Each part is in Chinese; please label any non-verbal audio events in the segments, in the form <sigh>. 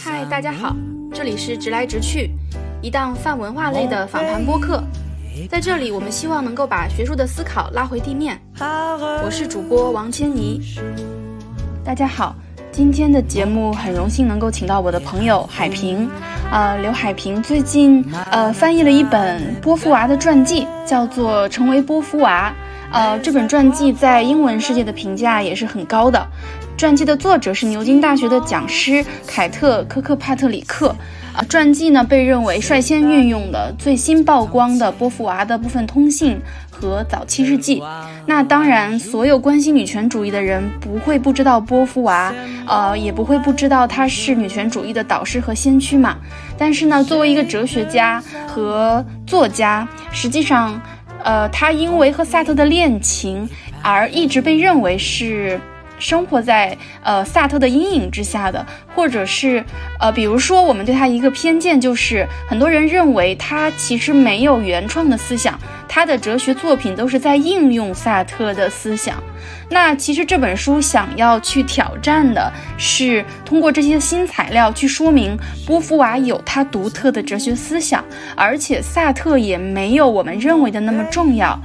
嗨，大家好，这里是直来直去，一档泛文化类的访谈播客。在这里，我们希望能够把学术的思考拉回地面。我是主播王千妮。大家好，今天的节目很荣幸能够请到我的朋友海平。呃，刘海平最近呃翻译了一本波伏娃的传记，叫做《成为波伏娃》。呃，这本传记在英文世界的评价也是很高的。传记的作者是牛津大学的讲师凯特·科克帕特里克，啊，传记呢被认为率先运用的最新曝光的波伏娃的部分通信和早期日记。那当然，所有关心女权主义的人不会不知道波伏娃，呃，也不会不知道她是女权主义的导师和先驱嘛。但是呢，作为一个哲学家和作家，实际上，呃，她因为和萨特的恋情而一直被认为是。生活在呃萨特的阴影之下的，或者是呃，比如说我们对他一个偏见，就是很多人认为他其实没有原创的思想，他的哲学作品都是在应用萨特的思想。那其实这本书想要去挑战的是，通过这些新材料去说明波伏娃有他独特的哲学思想，而且萨特也没有我们认为的那么重要。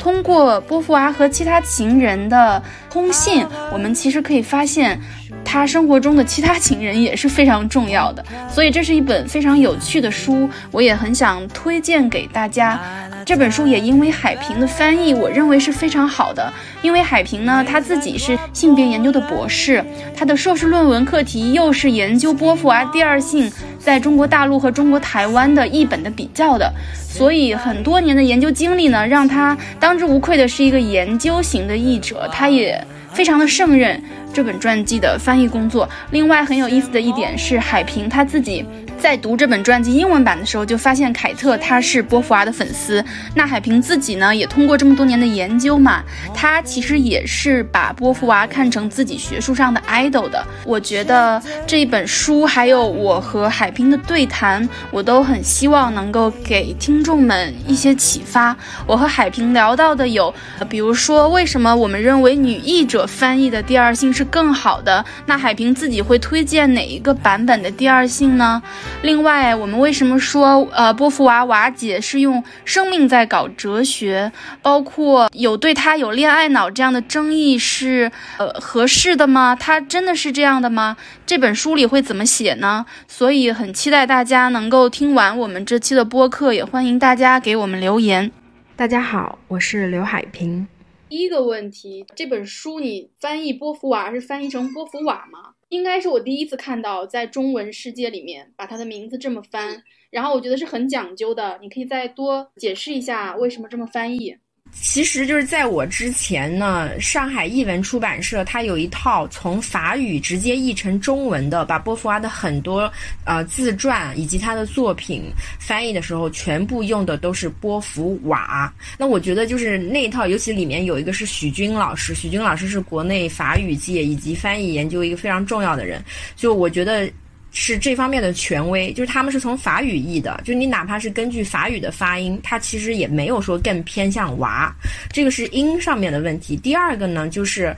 通过波伏娃和其他情人的通信，我们其实可以发现，他生活中的其他情人也是非常重要的。所以这是一本非常有趣的书，我也很想推荐给大家。这本书也因为海平的翻译，我认为是非常好的。因为海平呢，他自己是性别研究的博士，他的硕士论文课题又是研究波伏娃第二性在中国大陆和中国台湾的译本的比较的，所以很多年的研究经历呢，让他当之无愧的是一个研究型的译者，他也非常的胜任这本传记的翻译工作。另外很有意思的一点是，海平他自己。在读这本传记英文版的时候，就发现凯特他是波伏娃的粉丝。那海平自己呢，也通过这么多年的研究嘛，他其实也是把波伏娃看成自己学术上的 idol 的。我觉得这一本书，还有我和海平的对谈，我都很希望能够给听众们一些启发。我和海平聊到的有，比如说为什么我们认为女译者翻译的第二性是更好的？那海平自己会推荐哪一个版本的第二性呢？另外，我们为什么说呃波伏娃娃姐是用生命在搞哲学？包括有对她有恋爱脑这样的争议是呃合适的吗？她真的是这样的吗？这本书里会怎么写呢？所以很期待大家能够听完我们这期的播客，也欢迎大家给我们留言。大家好，我是刘海平。第一个问题，这本书你翻译波伏娃是翻译成波伏瓦吗？应该是我第一次看到在中文世界里面把他的名字这么翻，然后我觉得是很讲究的。你可以再多解释一下为什么这么翻译。其实就是在我之前呢，上海译文出版社它有一套从法语直接译成中文的，把波伏娃的很多呃自传以及他的作品翻译的时候，全部用的都是波伏娃。那我觉得就是那一套，尤其里面有一个是许军老师，许军老师是国内法语界以及翻译研究一个非常重要的人，就我觉得。是这方面的权威，就是他们是从法语译的，就你哪怕是根据法语的发音，它其实也没有说更偏向娃，这个是音上面的问题。第二个呢，就是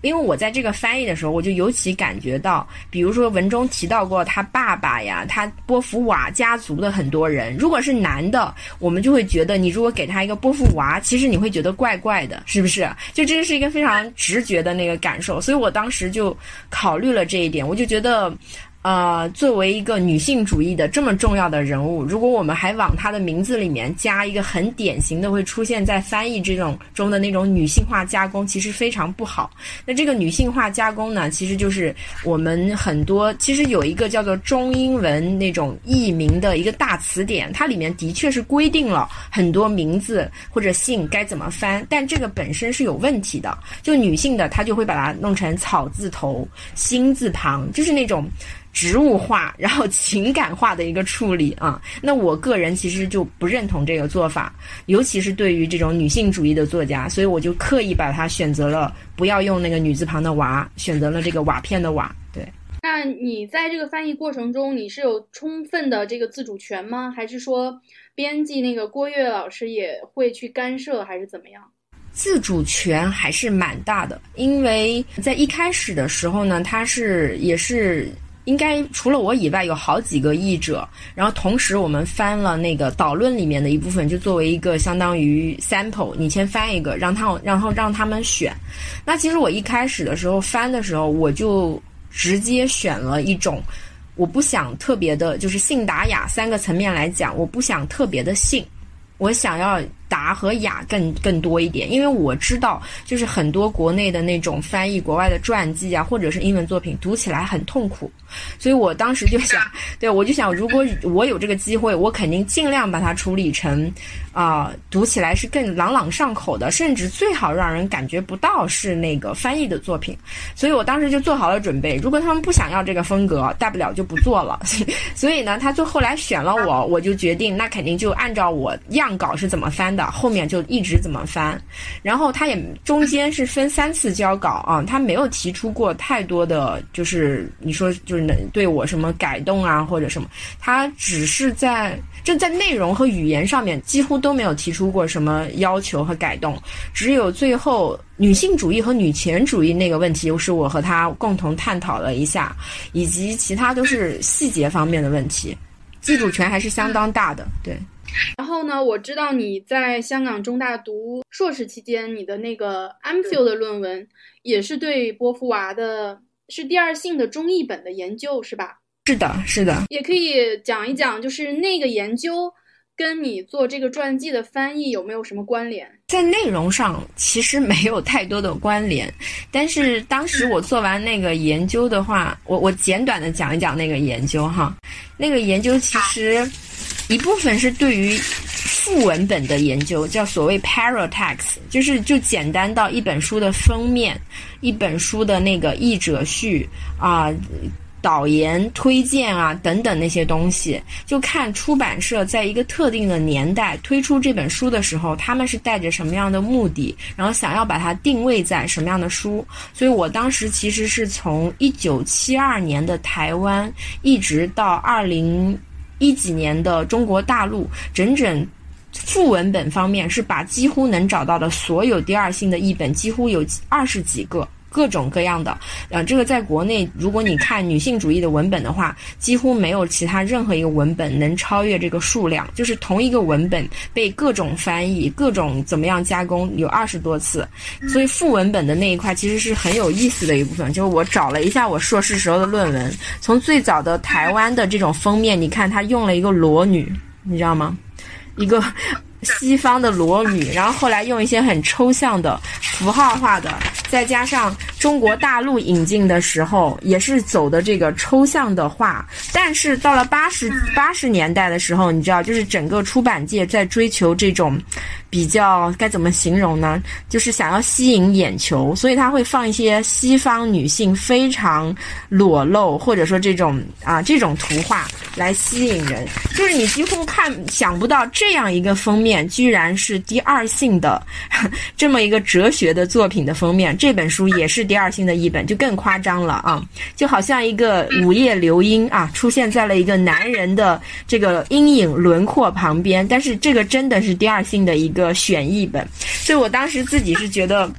因为我在这个翻译的时候，我就尤其感觉到，比如说文中提到过他爸爸呀，他波伏娃家族的很多人，如果是男的，我们就会觉得你如果给他一个波伏娃，其实你会觉得怪怪的，是不是？就这个是一个非常直觉的那个感受，所以我当时就考虑了这一点，我就觉得。呃，作为一个女性主义的这么重要的人物，如果我们还往她的名字里面加一个很典型的会出现在翻译这种中的那种女性化加工，其实非常不好。那这个女性化加工呢，其实就是我们很多其实有一个叫做中英文那种译名的一个大词典，它里面的确是规定了很多名字或者姓该怎么翻，但这个本身是有问题的。就女性的，她就会把它弄成草字头、心字旁，就是那种。植物化，然后情感化的一个处理啊，那我个人其实就不认同这个做法，尤其是对于这种女性主义的作家，所以我就刻意把它选择了不要用那个女字旁的娃，选择了这个瓦片的瓦。对，那你在这个翻译过程中，你是有充分的这个自主权吗？还是说编辑那个郭跃老师也会去干涉，还是怎么样？自主权还是蛮大的，因为在一开始的时候呢，他是也是应该除了我以外有好几个译者，然后同时我们翻了那个导论里面的一部分，就作为一个相当于 sample，你先翻一个，让他然后让他们选。那其实我一开始的时候翻的时候，我就直接选了一种，我不想特别的，就是信达雅三个层面来讲，我不想特别的信，我想要。达和雅更更多一点，因为我知道，就是很多国内的那种翻译国外的传记啊，或者是英文作品，读起来很痛苦，所以我当时就想，<laughs> 对我就想，如果我有这个机会，我肯定尽量把它处理成，啊，读起来是更朗朗上口的，甚至最好让人感觉不到是那个翻译的作品。所以我当时就做好了准备，如果他们不想要这个风格，大不了就不做了。<laughs> 所以呢，他就后来选了我，我就决定，那肯定就按照我样稿是怎么翻的。后面就一直怎么翻，然后他也中间是分三次交稿啊，他没有提出过太多的就是你说就是能对我什么改动啊或者什么，他只是在就在内容和语言上面几乎都没有提出过什么要求和改动，只有最后女性主义和女权主义那个问题是我和他共同探讨了一下，以及其他都是细节方面的问题，自主权还是相当大的，对。然后呢，我知道你在香港中大读硕士期间，你的那个 MPhil 的论文也是对波伏娃的，是第二性的中译本的研究，是吧？是的，是的。也可以讲一讲，就是那个研究跟你做这个传记的翻译有没有什么关联？在内容上其实没有太多的关联，但是当时我做完那个研究的话，我我简短的讲一讲那个研究哈。那个研究其实。一部分是对于副文本的研究，叫所谓 paratext，就是就简单到一本书的封面、一本书的那个译者序啊、导言、推荐啊等等那些东西，就看出版社在一个特定的年代推出这本书的时候，他们是带着什么样的目的，然后想要把它定位在什么样的书。所以我当时其实是从一九七二年的台湾，一直到二零。一几年的中国大陆，整整副文本方面是把几乎能找到的所有第二性的译本，几乎有二十几个。各种各样的，呃，这个在国内，如果你看女性主义的文本的话，几乎没有其他任何一个文本能超越这个数量。就是同一个文本被各种翻译、各种怎么样加工，有二十多次。所以副文本的那一块其实是很有意思的一部分。就是我找了一下我硕士时候的论文，从最早的台湾的这种封面，你看它用了一个裸女，你知道吗？一个。西方的裸女，<laughs> 然后后来用一些很抽象的符号化的，再加上中国大陆引进的时候，也是走的这个抽象的画。但是到了八十八十年代的时候，你知道，就是整个出版界在追求这种。比较该怎么形容呢？就是想要吸引眼球，所以他会放一些西方女性非常裸露，或者说这种啊这种图画来吸引人。就是你几乎看想不到这样一个封面，居然是第二性的这么一个哲学的作品的封面。这本书也是第二性的一本，就更夸张了啊！就好像一个午夜流莺啊，出现在了一个男人的这个阴影轮廓旁边。但是这个真的是第二性的一个。选译本，所以我当时自己是觉得，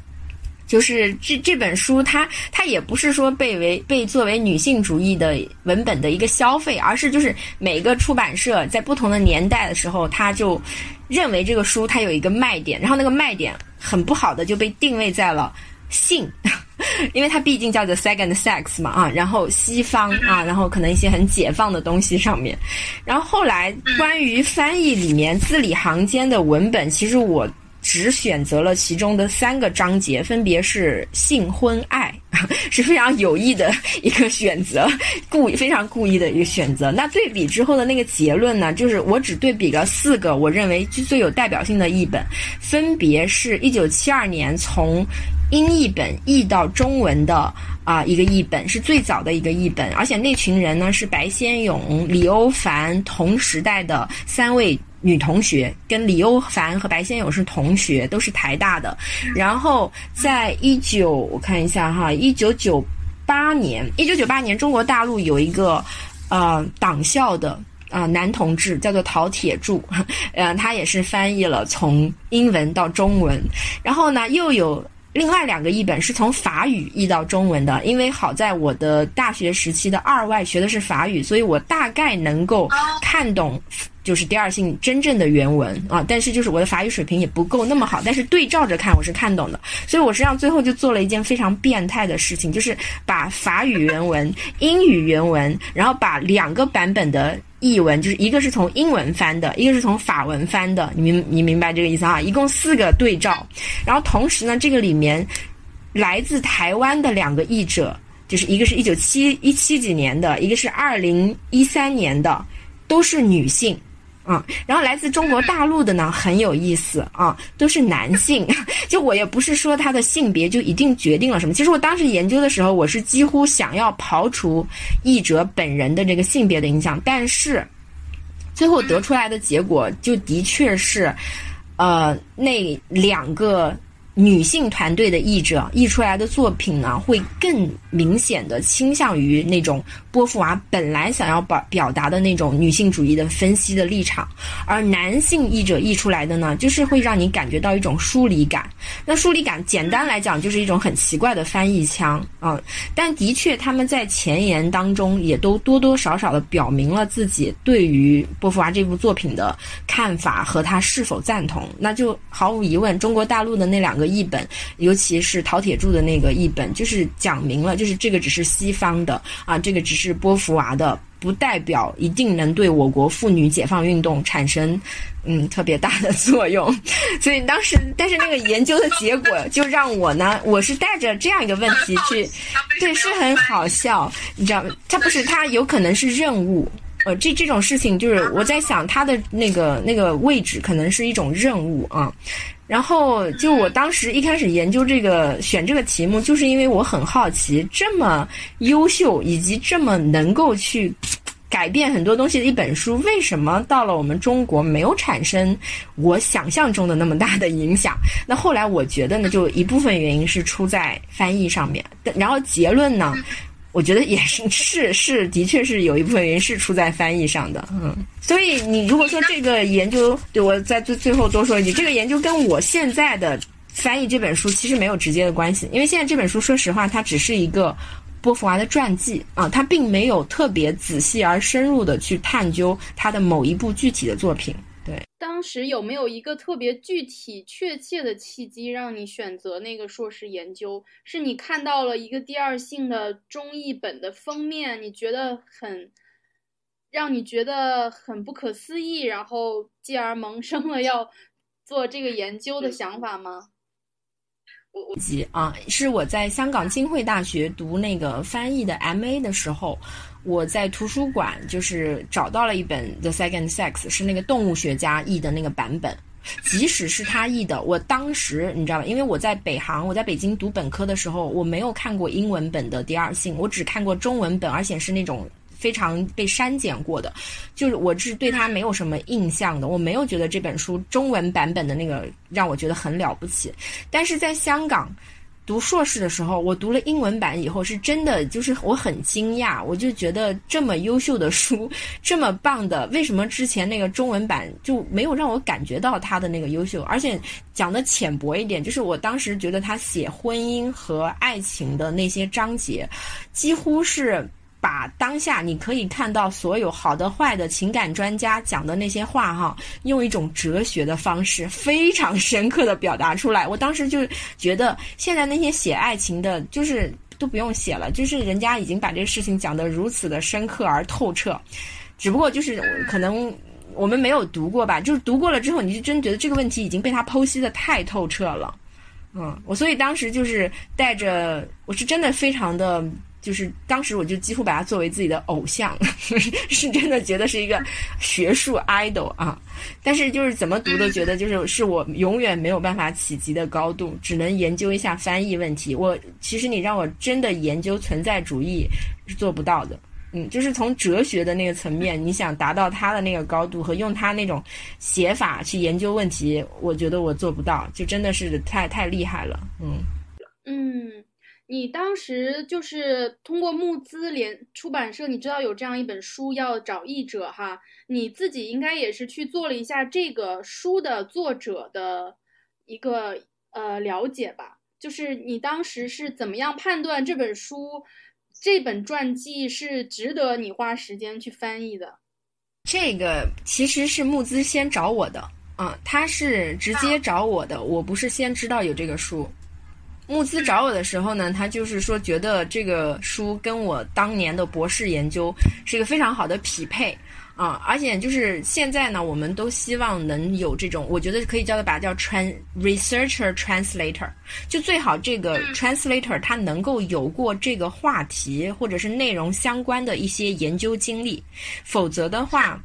就是这这本书，它它也不是说被为被作为女性主义的文本的一个消费，而是就是每个出版社在不同的年代的时候，他就认为这个书它有一个卖点，然后那个卖点很不好的就被定位在了性，<laughs> 因为它毕竟叫做 second sex 嘛啊，然后西方啊，然后可能一些很解放的东西上面，然后后来关于翻译里面字里行间的文本，其实我只选择了其中的三个章节，分别是性、婚、爱，<laughs> 是非常有意的一个选择，故非常故意的一个选择。那对比之后的那个结论呢，就是我只对比了四个我认为最有代表性的译本，分别是一九七二年从。英译本译到中文的啊一个译本是最早的一个译本，而且那群人呢是白先勇、李欧凡同时代的三位女同学，跟李欧凡和白先勇是同学，都是台大的。然后在一九我看一下哈，一九九八年，一九九八年中国大陆有一个呃党校的啊男同志，叫做陶铁柱，<laughs> 呃，他也是翻译了从英文到中文，然后呢又有。另外两个译本是从法语译到中文的，因为好在我的大学时期的二外学的是法语，所以我大概能够看懂，就是第二性真正的原文啊。但是就是我的法语水平也不够那么好，但是对照着看我是看懂的。所以我实际上最后就做了一件非常变态的事情，就是把法语原文、英语原文，然后把两个版本的。译文就是一个是从英文翻的，一个是从法文翻的，你明你明白这个意思啊？一共四个对照，然后同时呢，这个里面来自台湾的两个译者，就是一个是一九七一七几年的，一个是二零一三年的，都是女性。啊，然后来自中国大陆的呢很有意思啊，都是男性。<laughs> 就我也不是说他的性别就一定决定了什么。其实我当时研究的时候，我是几乎想要刨除译者本人的这个性别的影响，但是最后得出来的结果就的确是，呃，那两个。女性团队的译者译出来的作品呢，会更明显的倾向于那种波伏娃本来想要表表达的那种女性主义的分析的立场，而男性译者译出来的呢，就是会让你感觉到一种疏离感。那疏离感，简单来讲就是一种很奇怪的翻译腔啊。但的确，他们在前言当中也都多多少少的表明了自己对于波伏娃这部作品的看法和他是否赞同。那就毫无疑问，中国大陆的那两个。译本，尤其是陶铁柱的那个译本，就是讲明了，就是这个只是西方的啊，这个只是波伏娃的，不代表一定能对我国妇女解放运动产生嗯特别大的作用。<laughs> 所以当时，但是那个研究的结果就让我呢，我是带着这样一个问题去，对，是很好笑，你知道，它不是，它有可能是任务，呃，这这种事情就是我在想，它的那个那个位置可能是一种任务啊。然后，就我当时一开始研究这个选这个题目，就是因为我很好奇，这么优秀以及这么能够去改变很多东西的一本书，为什么到了我们中国没有产生我想象中的那么大的影响？那后来我觉得呢，就一部分原因是出在翻译上面，然后结论呢？我觉得也是，是是，的确是有一部分原因是出在翻译上的，嗯，所以你如果说这个研究，对我在最最后多说一句，这个研究跟我现在的翻译这本书其实没有直接的关系，因为现在这本书说实话，它只是一个波伏娃的传记啊，它并没有特别仔细而深入的去探究他的某一部具体的作品。对，当时有没有一个特别具体、确切的契机让你选择那个硕士研究？是你看到了一个第二性的中译本的封面，你觉得很让你觉得很不可思议，然后继而萌生了要做这个研究的想法吗？我及啊，是我在香港浸会大学读那个翻译的 M.A. 的时候。我在图书馆就是找到了一本《The Second Sex》，是那个动物学家译的那个版本。即使是他译的，我当时你知道吧？因为我在北航，我在北京读本科的时候，我没有看过英文本的《第二性》，我只看过中文本，而且是那种非常被删减过的。就是我是对他没有什么印象的，我没有觉得这本书中文版本的那个让我觉得很了不起。但是在香港。读硕士的时候，我读了英文版以后，是真的就是我很惊讶，我就觉得这么优秀的书，这么棒的，为什么之前那个中文版就没有让我感觉到它的那个优秀？而且讲的浅薄一点，就是我当时觉得他写婚姻和爱情的那些章节，几乎是。把当下你可以看到所有好的坏的情感专家讲的那些话哈，用一种哲学的方式非常深刻的表达出来。我当时就觉得，现在那些写爱情的，就是都不用写了，就是人家已经把这个事情讲得如此的深刻而透彻。只不过就是可能我们没有读过吧，就是读过了之后，你就真觉得这个问题已经被他剖析的太透彻了。嗯，我所以当时就是带着，我是真的非常的。就是当时我就几乎把他作为自己的偶像，<laughs> 是真的觉得是一个学术 idol 啊。但是就是怎么读都觉得就是是我永远没有办法企及的高度，只能研究一下翻译问题。我其实你让我真的研究存在主义是做不到的。嗯，就是从哲学的那个层面，你想达到他的那个高度和用他那种写法去研究问题，我觉得我做不到，就真的是太太厉害了。嗯嗯。你当时就是通过募资联出版社，你知道有这样一本书要找译者哈，你自己应该也是去做了一下这个书的作者的一个呃了解吧？就是你当时是怎么样判断这本书这本传记是值得你花时间去翻译的？这个其实是募资先找我的啊，他是直接找我的，我不是先知道有这个书。募资找我的时候呢，他就是说觉得这个书跟我当年的博士研究是一个非常好的匹配。啊，而且就是现在呢，我们都希望能有这种，我觉得可以叫它把它叫 trans researcher translator，就最好这个 translator 他能够有过这个话题或者是内容相关的一些研究经历，否则的话，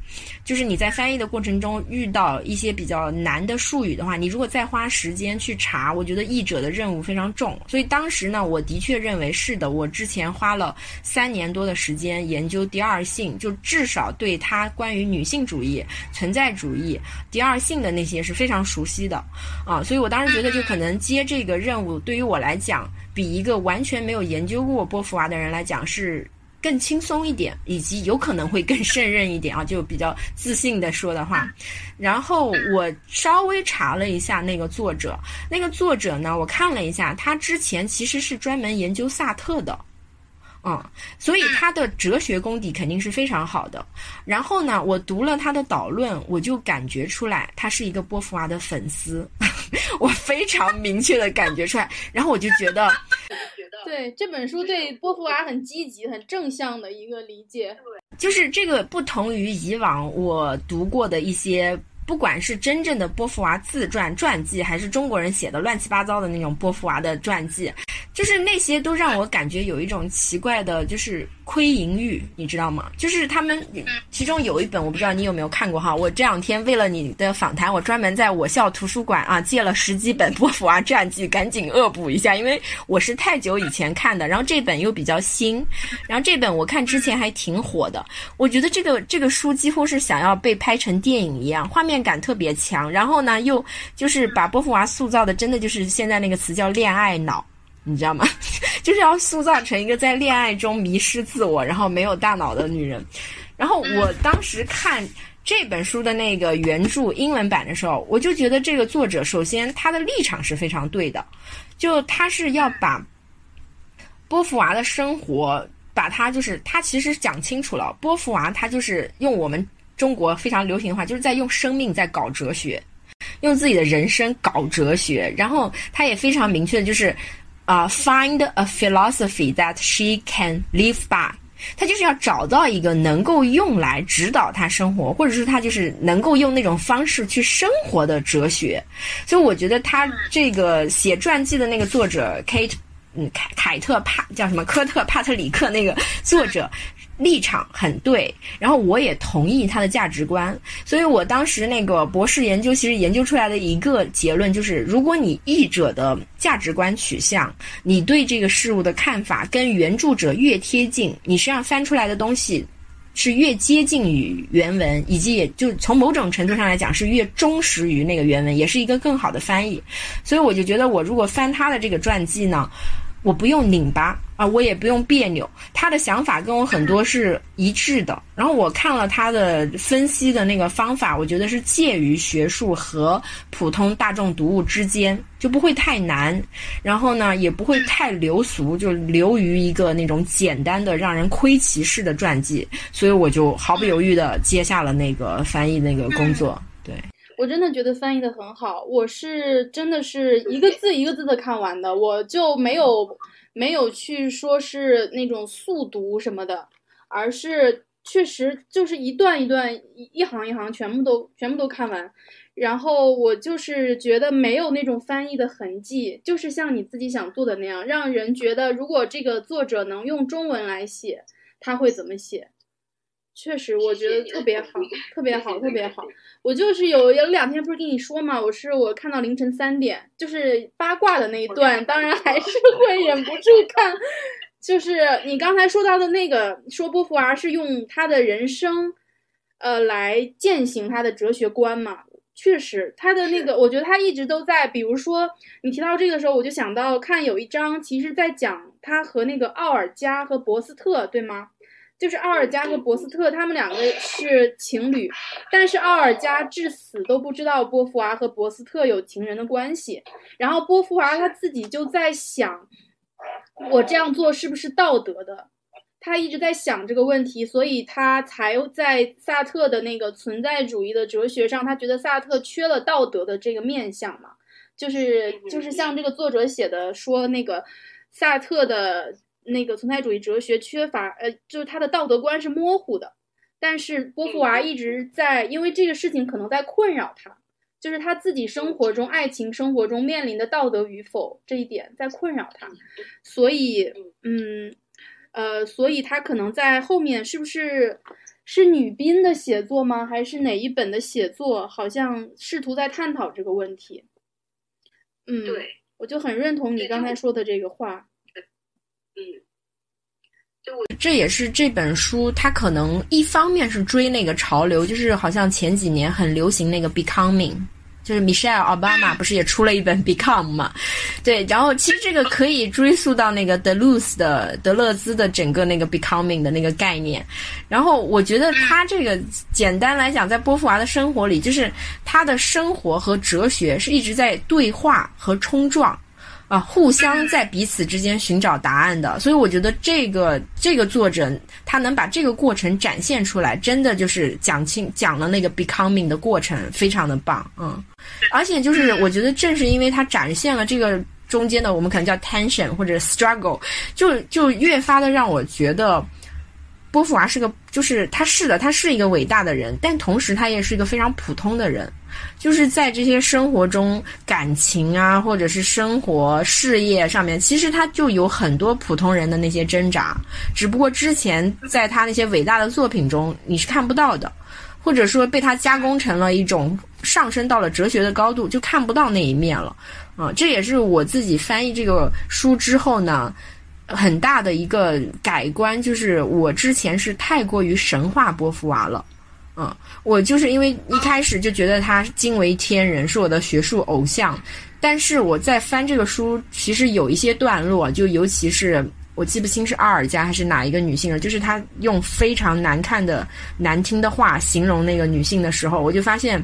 就是你在翻译的过程中遇到一些比较难的术语的话，你如果再花时间去查，我觉得译者的任务非常重。所以当时呢，我的确认为是的，我之前花了三年多的时间研究第二性，就至少对他。他关于女性主义、存在主义、第二性的那些是非常熟悉的，啊，所以我当时觉得，就可能接这个任务对于我来讲，比一个完全没有研究过波伏娃的人来讲是更轻松一点，以及有可能会更胜任一点啊，就比较自信的说的话。然后我稍微查了一下那个作者，那个作者呢，我看了一下，他之前其实是专门研究萨特的。嗯，所以他的哲学功底肯定是非常好的。然后呢，我读了他的导论，我就感觉出来他是一个波伏娃的粉丝，<laughs> 我非常明确的感觉出来。然后我就觉得，<laughs> 对这本书对波伏娃很积极、很正向的一个理解。就是这个不同于以往我读过的一些。不管是真正的波伏娃自传传记，还是中国人写的乱七八糟的那种波伏娃的传记，就是那些都让我感觉有一种奇怪的，就是。窥淫欲，你知道吗？就是他们其中有一本，我不知道你有没有看过哈。我这两天为了你的访谈，我专门在我校图书馆啊借了十几本波伏娃传记，赶紧恶补一下，因为我是太久以前看的，然后这本又比较新，然后这本我看之前还挺火的。我觉得这个这个书几乎是想要被拍成电影一样，画面感特别强，然后呢又就是把波伏娃塑造的真的就是现在那个词叫恋爱脑。你知道吗？<laughs> 就是要塑造成一个在恋爱中迷失自我，然后没有大脑的女人。然后我当时看这本书的那个原著英文版的时候，我就觉得这个作者首先他的立场是非常对的，就他是要把波伏娃的生活，把他就是他其实讲清楚了。波伏娃他就是用我们中国非常流行的话，就是在用生命在搞哲学，用自己的人生搞哲学。然后他也非常明确的就是。啊，find a philosophy that she can live by，他就是要找到一个能够用来指导他生活，或者是他就是能够用那种方式去生活的哲学。所以我觉得他这个写传记的那个作者 Kate，嗯，凯凯特帕叫什么科特帕特里克那个作者。立场很对，然后我也同意他的价值观，所以我当时那个博士研究其实研究出来的一个结论就是，如果你译者的价值观取向，你对这个事物的看法跟原著者越贴近，你实际上翻出来的东西是越接近于原文，以及也就从某种程度上来讲是越忠实于那个原文，也是一个更好的翻译。所以我就觉得，我如果翻他的这个传记呢。我不用拧巴啊，我也不用别扭，他的想法跟我很多是一致的。然后我看了他的分析的那个方法，我觉得是介于学术和普通大众读物之间，就不会太难，然后呢也不会太流俗，就流于一个那种简单的让人窥其式的传记。所以我就毫不犹豫的接下了那个翻译那个工作。对。我真的觉得翻译的很好，我是真的是一个字一个字的看完的，我就没有没有去说是那种速读什么的，而是确实就是一段一段一一行一行全部都全部都看完，然后我就是觉得没有那种翻译的痕迹，就是像你自己想做的那样，让人觉得如果这个作者能用中文来写，他会怎么写。确实，我觉得特别好，特别好，特别好。我就是有有两天不是跟你说嘛，我是我看到凌晨三点，就是八卦的那一段，当然还是会忍不住看。就是你刚才说到的那个，说波伏娃是用他的人生，呃，来践行他的哲学观嘛。确实，他的那个，我觉得他一直都在。比如说，你提到这个时候，我就想到看有一章，其实在讲他和那个奥尔加和博斯特，对吗？就是奥尔加和博斯特，他们两个是情侣，但是奥尔加至死都不知道波伏娃和博斯特有情人的关系。然后波伏娃他自己就在想，我这样做是不是道德的？他一直在想这个问题，所以他才在萨特的那个存在主义的哲学上，他觉得萨特缺了道德的这个面相嘛，就是就是像这个作者写的说，那个萨特的那个存在主义哲学缺乏，呃，就是他的道德观是模糊的。但是波伏娃一直在，因为这个事情可能在困扰他，就是他自己生活中、爱情生活中面临的道德与否这一点在困扰他，所以，嗯。呃，所以他可能在后面是不是是女宾的写作吗？还是哪一本的写作？好像试图在探讨这个问题。嗯，对，我就很认同你刚才说的这个话。嗯，就我这也是这本书，它可能一方面是追那个潮流，就是好像前几年很流行那个 becoming。就是 Michelle Obama 不是也出了一本 Become 嘛？对，然后其实这个可以追溯到那个德鲁斯的德勒兹的整个那个 Becoming 的那个概念。然后我觉得他这个简单来讲，在波伏娃的生活里，就是他的生活和哲学是一直在对话和冲撞。啊，互相在彼此之间寻找答案的，所以我觉得这个这个作者他能把这个过程展现出来，真的就是讲清讲了那个 becoming 的过程，非常的棒，嗯，而且就是我觉得正是因为他展现了这个中间的我们可能叫 tension 或者 struggle，就就越发的让我觉得。波伏娃是个，就是他是的，他是一个伟大的人，但同时他也是一个非常普通的人，就是在这些生活中感情啊，或者是生活事业上面，其实他就有很多普通人的那些挣扎，只不过之前在他那些伟大的作品中你是看不到的，或者说被他加工成了一种上升到了哲学的高度，就看不到那一面了，啊，这也是我自己翻译这个书之后呢。很大的一个改观就是，我之前是太过于神话波伏娃了，嗯，我就是因为一开始就觉得他惊为天人，是我的学术偶像。但是我在翻这个书，其实有一些段落，就尤其是我记不清是阿尔加还是哪一个女性了，就是她用非常难看的、难听的话形容那个女性的时候，我就发现。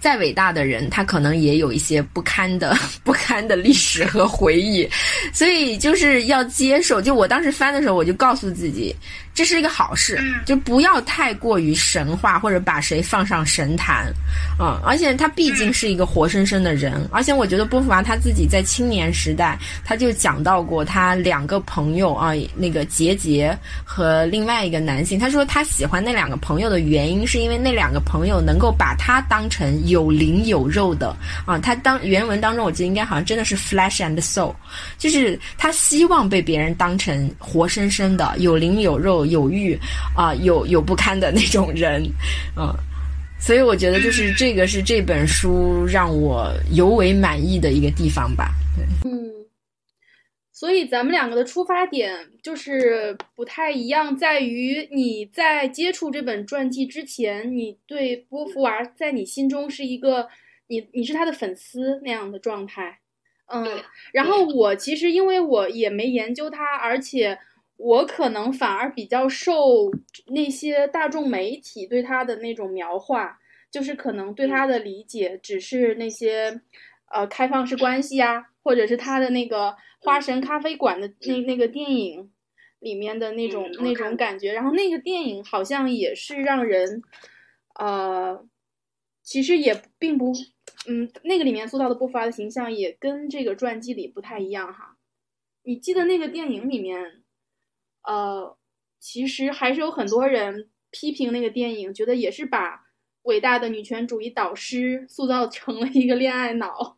再伟大的人，他可能也有一些不堪的、<laughs> 不堪的历史和回忆，所以就是要接受。就我当时翻的时候，我就告诉自己。这是一个好事，就不要太过于神话或者把谁放上神坛，嗯，而且他毕竟是一个活生生的人，而且我觉得波伏娃他自己在青年时代他就讲到过他两个朋友啊，那个杰杰和另外一个男性，他说他喜欢那两个朋友的原因是因为那两个朋友能够把他当成有灵有肉的啊，他当原文当中我记得应该好像真的是 flesh and soul，就是他希望被别人当成活生生的有灵有肉。有欲啊，有有不堪的那种人，嗯，所以我觉得就是这个是这本书让我尤为满意的一个地方吧。对，嗯，所以咱们两个的出发点就是不太一样，在于你在接触这本传记之前，你对波伏娃在你心中是一个你你是他的粉丝那样的状态，嗯，然后我其实因为我也没研究他，而且。我可能反而比较受那些大众媒体对他的那种描画，就是可能对他的理解只是那些，呃，开放式关系呀，或者是他的那个花神咖啡馆的那那个电影里面的那种那种感觉。然后那个电影好像也是让人，呃，其实也并不，嗯，那个里面塑造的波伏娃的形象也跟这个传记里不太一样哈。你记得那个电影里面？呃，其实还是有很多人批评那个电影，觉得也是把伟大的女权主义导师塑造成了一个恋爱脑。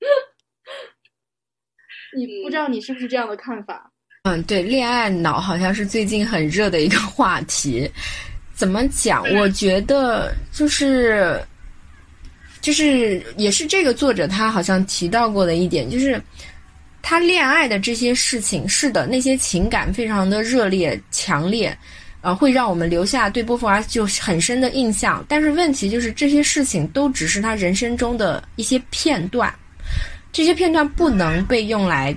<laughs> 你不知道你是不是这样的看法？嗯，对，恋爱脑好像是最近很热的一个话题。怎么讲？我觉得就是就是也是这个作者他好像提到过的一点，就是。他恋爱的这些事情，是的，那些情感非常的热烈、强烈，呃，会让我们留下对波伏娃就很深的印象。但是问题就是这些事情都只是他人生中的一些片段，这些片段不能被用来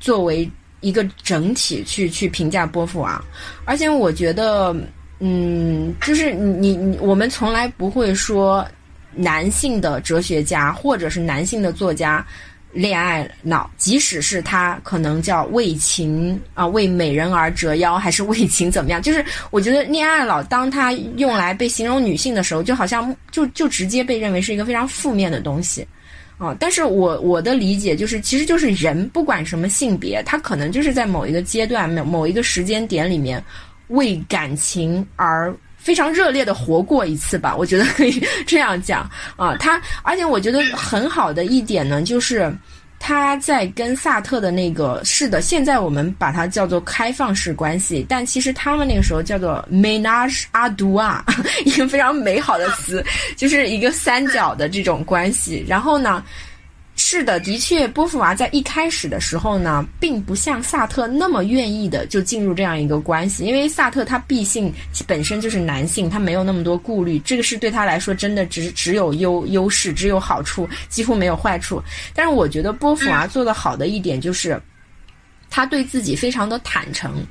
作为一个整体去去评价波伏娃。而且我觉得，嗯，就是你你我们从来不会说男性的哲学家或者是男性的作家。恋爱脑，即使是他可能叫为情啊，为美人而折腰，还是为情怎么样？就是我觉得恋爱脑，当他用来被形容女性的时候，就好像就就直接被认为是一个非常负面的东西，啊。但是我我的理解就是，其实就是人不管什么性别，他可能就是在某一个阶段、某某一个时间点里面，为感情而。非常热烈的活过一次吧，<laughs> 我觉得可以这样讲啊。他，而且我觉得很好的一点呢，就是他在跟萨特的那个是的，现在我们把它叫做开放式关系，但其实他们那个时候叫做 menage a deux，<laughs> 一个非常美好的词，就是一个三角的这种关系。然后呢？是的，的确，波伏娃在一开始的时候呢，并不像萨特那么愿意的就进入这样一个关系，因为萨特他毕竟本身就是男性，他没有那么多顾虑，这个是对他来说真的只只有优优势，只有好处，几乎没有坏处。但是我觉得波伏娃做的好的一点就是，他对自己非常的坦诚，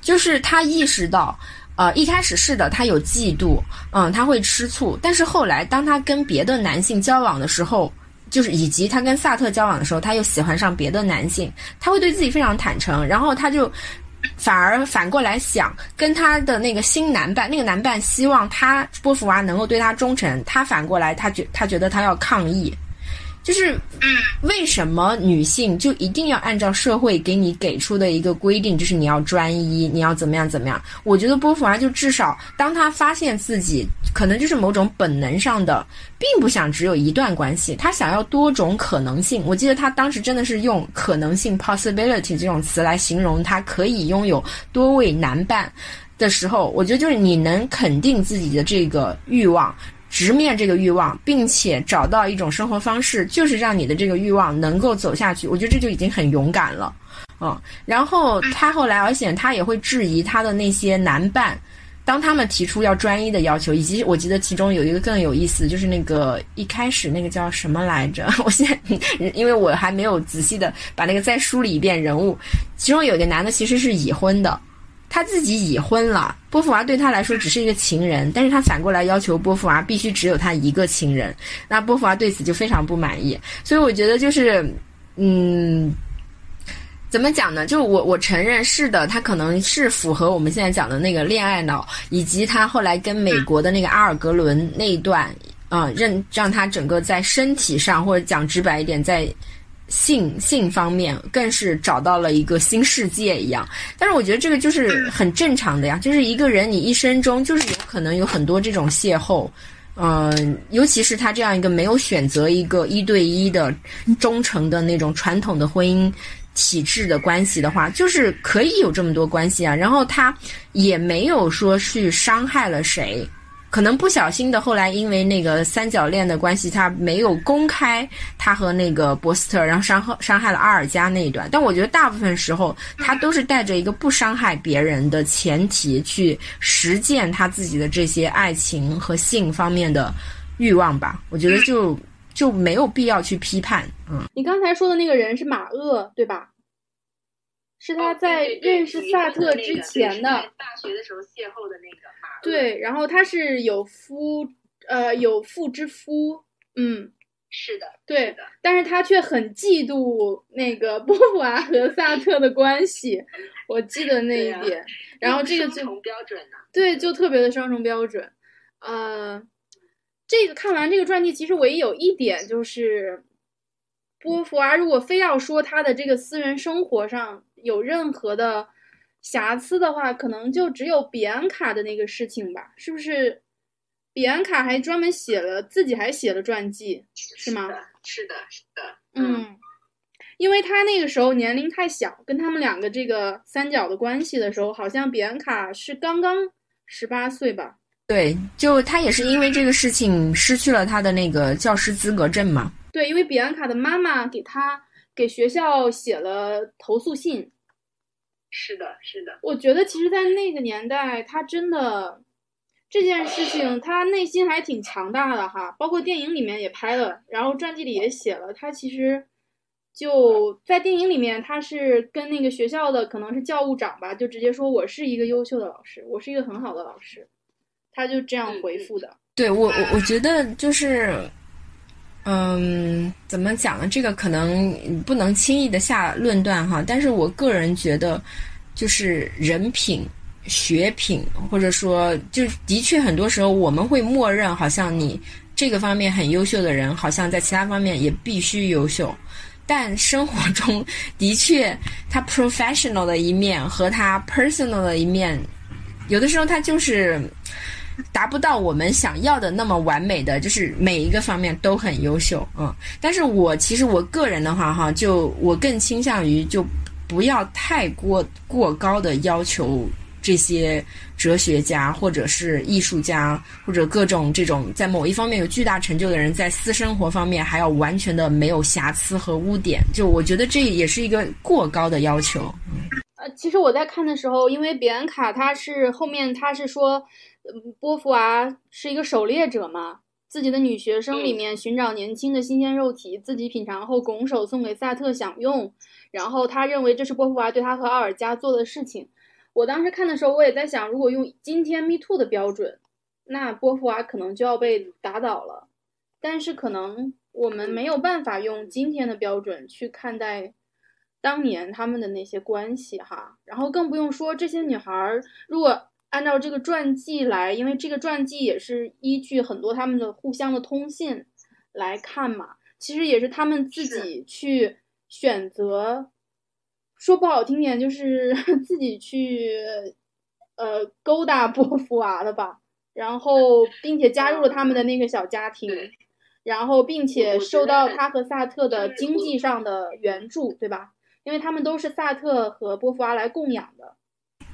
就是他意识到，呃，一开始是的，他有嫉妒，嗯，他会吃醋，但是后来当他跟别的男性交往的时候。就是以及他跟萨特交往的时候，他又喜欢上别的男性，他会对自己非常坦诚，然后他就反而反过来想跟他的那个新男伴，那个男伴希望他波伏娃能够对他忠诚，他反过来他觉他觉得他要抗议。就是，嗯为什么女性就一定要按照社会给你给出的一个规定，就是你要专一，你要怎么样怎么样？我觉得波伏娃就至少，当他发现自己可能就是某种本能上的，并不想只有一段关系，他想要多种可能性。我记得他当时真的是用可能性 （possibility） 这种词来形容他可以拥有多位男伴的时候，我觉得就是你能肯定自己的这个欲望。直面这个欲望，并且找到一种生活方式，就是让你的这个欲望能够走下去。我觉得这就已经很勇敢了，嗯。然后他后来，而且他也会质疑他的那些男伴，当他们提出要专一的要求，以及我记得其中有一个更有意思，就是那个一开始那个叫什么来着？<laughs> 我现在因为我还没有仔细的把那个再梳理一遍人物，其中有一个男的其实是已婚的。他自己已婚了，波伏娃对他来说只是一个情人，但是他反过来要求波伏娃必须只有他一个情人，那波伏娃对此就非常不满意。所以我觉得就是，嗯，怎么讲呢？就我我承认是的，他可能是符合我们现在讲的那个恋爱脑，以及他后来跟美国的那个阿尔格伦那一段，啊，让让他整个在身体上，或者讲直白一点，在。性性方面更是找到了一个新世界一样，但是我觉得这个就是很正常的呀，就是一个人你一生中就是有可能有很多这种邂逅，嗯，尤其是他这样一个没有选择一个一对一的忠诚的那种传统的婚姻体制的关系的话，就是可以有这么多关系啊，然后他也没有说去伤害了谁。可能不小心的，后来因为那个三角恋的关系，他没有公开他和那个博斯特，然后伤害伤害了阿尔加那一段。但我觉得大部分时候，他都是带着一个不伤害别人的前提去实践他自己的这些爱情和性方面的欲望吧。我觉得就就没有必要去批判。嗯，你刚才说的那个人是马厄，对吧？是他在认识萨特之前的大学的时候邂逅的那个。对，然后他是有夫，呃，有妇之夫，嗯，是的，对的，但是他却很嫉妒那个波伏娃和萨特的关系，我记得那一点，然后这个就双重标准呢，对，就特别的双重标准，呃，这个看完这个传记，其实唯一有一点就是，波伏娃如果非要说他的这个私人生活上有任何的。瑕疵的话，可能就只有比安卡的那个事情吧，是不是？比安卡还专门写了自己还写了传记，是吗？是的，是的。嗯，因为他那个时候年龄太小，跟他们两个这个三角的关系的时候，好像比安卡是刚刚十八岁吧？对，就他也是因为这个事情失去了他的那个教师资格证嘛。对，因为比安卡的妈妈给他给学校写了投诉信。是的，是的。我觉得其实，在那个年代，他真的这件事情，他内心还挺强大的哈。包括电影里面也拍了，然后传记里也写了，他其实就在电影里面，他是跟那个学校的可能是教务长吧，就直接说我是一个优秀的老师，我是一个很好的老师，他就这样回复的。对我，我我觉得就是。嗯，怎么讲呢？这个可能不能轻易的下论断哈。但是我个人觉得，就是人品、学品，或者说，就的确很多时候我们会默认，好像你这个方面很优秀的人，好像在其他方面也必须优秀。但生活中的确，<laughs> 他 professional 的一面和他 personal 的一面，有的时候他就是。达不到我们想要的那么完美的，就是每一个方面都很优秀，嗯。但是我其实我个人的话，哈，就我更倾向于就不要太过过高的要求这些哲学家或者是艺术家或者各种这种在某一方面有巨大成就的人，在私生活方面还要完全的没有瑕疵和污点。就我觉得这也是一个过高的要求。呃，其实我在看的时候，因为比安卡他是后面他是说。波伏娃是一个狩猎者嘛，自己的女学生里面寻找年轻的新鲜肉体，自己品尝后拱手送给萨特享用。然后他认为这是波伏娃对他和奥尔加做的事情。我当时看的时候，我也在想，如果用今天 Me Too 的标准，那波伏娃可能就要被打倒了。但是可能我们没有办法用今天的标准去看待当年他们的那些关系哈。然后更不用说这些女孩儿，如果。按照这个传记来，因为这个传记也是依据很多他们的互相的通信来看嘛，其实也是他们自己去选择，说不好听点就是 <laughs> 自己去，呃，勾搭波伏娃的吧，然后 <laughs> 并且加入了他们的那个小家庭，然后并且受到他和萨特的经济上的援助，对吧？因为他们都是萨特和波伏娃来供养的。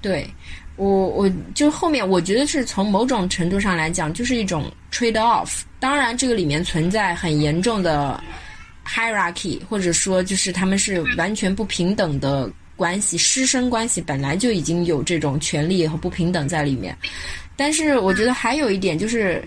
对，我我就后面我觉得是从某种程度上来讲，就是一种 trade off。当然，这个里面存在很严重的 hierarchy，或者说就是他们是完全不平等的关系，师生关系本来就已经有这种权利和不平等在里面。但是，我觉得还有一点就是。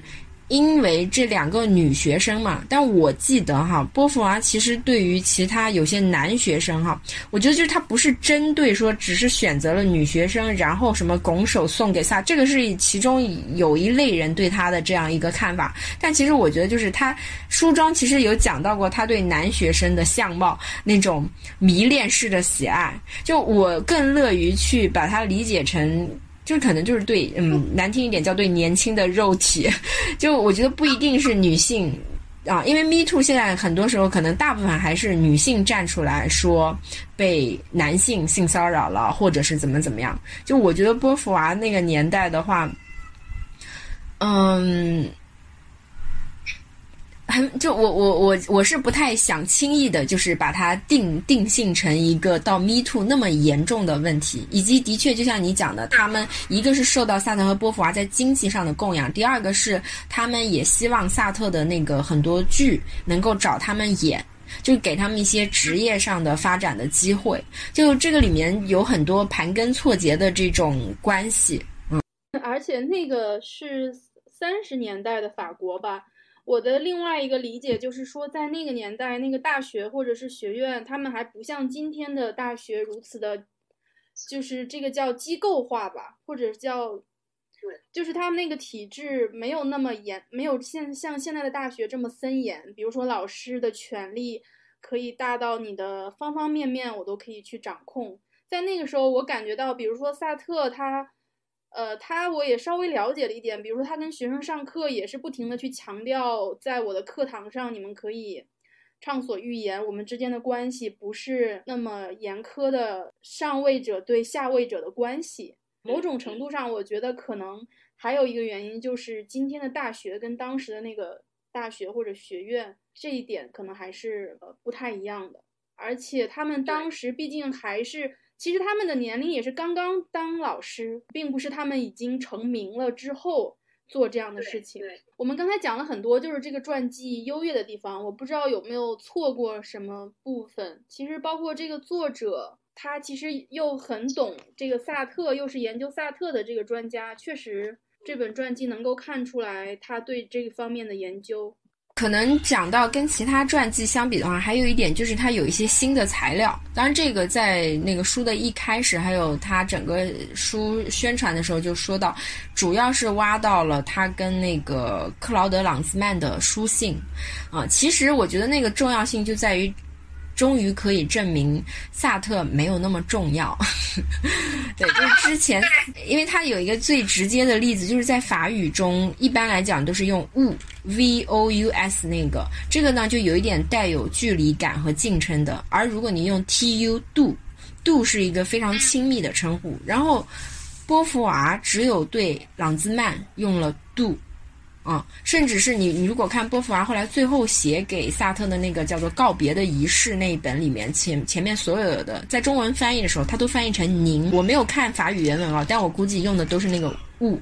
因为这两个女学生嘛，但我记得哈，波伏娃其实对于其他有些男学生哈，我觉得就是他不是针对说，只是选择了女学生，然后什么拱手送给萨，这个是其中有一类人对他的这样一个看法。但其实我觉得，就是他书中其实有讲到过他对男学生的相貌那种迷恋式的喜爱，就我更乐于去把它理解成。就可能就是对，嗯，难听一点叫对年轻的肉体，<laughs> 就我觉得不一定是女性啊，因为 Me Too 现在很多时候可能大部分还是女性站出来说被男性性骚扰了，或者是怎么怎么样。就我觉得波伏娃那个年代的话，嗯。很就我我我我是不太想轻易的，就是把它定定性成一个到 Me Too 那么严重的问题，以及的确就像你讲的，他们一个是受到萨特和波伏娃在经济上的供养，第二个是他们也希望萨特的那个很多剧能够找他们演，就给他们一些职业上的发展的机会，就这个里面有很多盘根错节的这种关系，嗯，而且那个是三十年代的法国吧。我的另外一个理解就是说，在那个年代，那个大学或者是学院，他们还不像今天的大学如此的，就是这个叫机构化吧，或者叫，对，就是他们那个体制没有那么严，没有现像现在的大学这么森严。比如说，老师的权力可以大到你的方方面面，我都可以去掌控。在那个时候，我感觉到，比如说萨特他。呃，他我也稍微了解了一点，比如说他跟学生上课也是不停的去强调，在我的课堂上你们可以畅所欲言，我们之间的关系不是那么严苛的上位者对下位者的关系。某种程度上，我觉得可能还有一个原因就是今天的大学跟当时的那个大学或者学院这一点可能还是呃不太一样的，而且他们当时毕竟还是。其实他们的年龄也是刚刚当老师，并不是他们已经成名了之后做这样的事情。我们刚才讲了很多，就是这个传记优越的地方，我不知道有没有错过什么部分。其实包括这个作者，他其实又很懂这个萨特，又是研究萨特的这个专家，确实这本传记能够看出来他对这个方面的研究。可能讲到跟其他传记相比的话，还有一点就是它有一些新的材料。当然，这个在那个书的一开始，还有它整个书宣传的时候就说到，主要是挖到了他跟那个克劳德·朗兹曼的书信。啊，其实我觉得那个重要性就在于。终于可以证明萨特没有那么重要。<laughs> 对，就是之前，因为他有一个最直接的例子，就是在法语中，一般来讲都是用 u v o u s 那个，这个呢就有一点带有距离感和敬称的。而如果你用 t u do，do 是一个非常亲密的称呼。然后波伏娃只有对朗兹曼用了 do。啊，甚至是你，你如果看波伏娃后来最后写给萨特的那个叫做《告别的仪式》那一本里面，前前面所有的在中文翻译的时候，他都翻译成“您”。我没有看法语原文啊，但我估计用的都是那个“物”。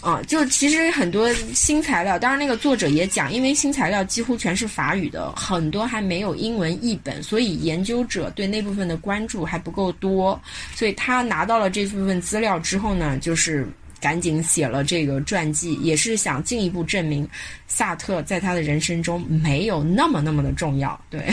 啊，就其实很多新材料，当然那个作者也讲，因为新材料几乎全是法语的，很多还没有英文译本，所以研究者对那部分的关注还不够多。所以他拿到了这部分资料之后呢，就是。赶紧写了这个传记，也是想进一步证明，萨特在他的人生中没有那么那么的重要。对，<laughs>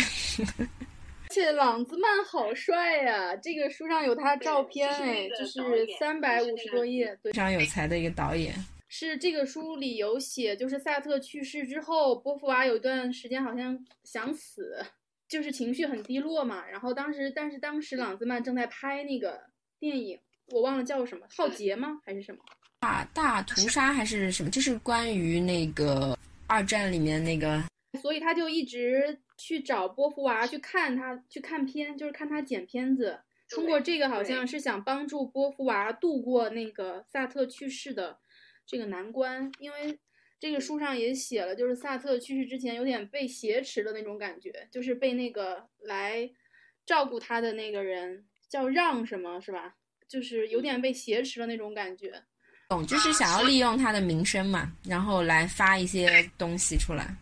而且朗兹曼好帅呀！这个书上有他照片，哎，就是三百五十多页，非常有才的一个导演。是这个书里有写，就是萨特去世之后，波伏娃有段时间好像想死，就是情绪很低落嘛。然后当时，但是当时朗兹曼正在拍那个电影。我忘了叫什么，浩劫吗？还是什么？大大屠杀还是什么？就是关于那个二战里面那个。所以他就一直去找波伏娃去看他，去看片，就是看他剪片子。通过这个，好像是想帮助波伏娃度过那个萨特去世的这个难关。因为这个书上也写了，就是萨特去世之前有点被挟持的那种感觉，就是被那个来照顾他的那个人叫让什么，是吧？就是有点被挟持的那种感觉，懂，就是想要利用他的名声嘛，然后来发一些东西出来。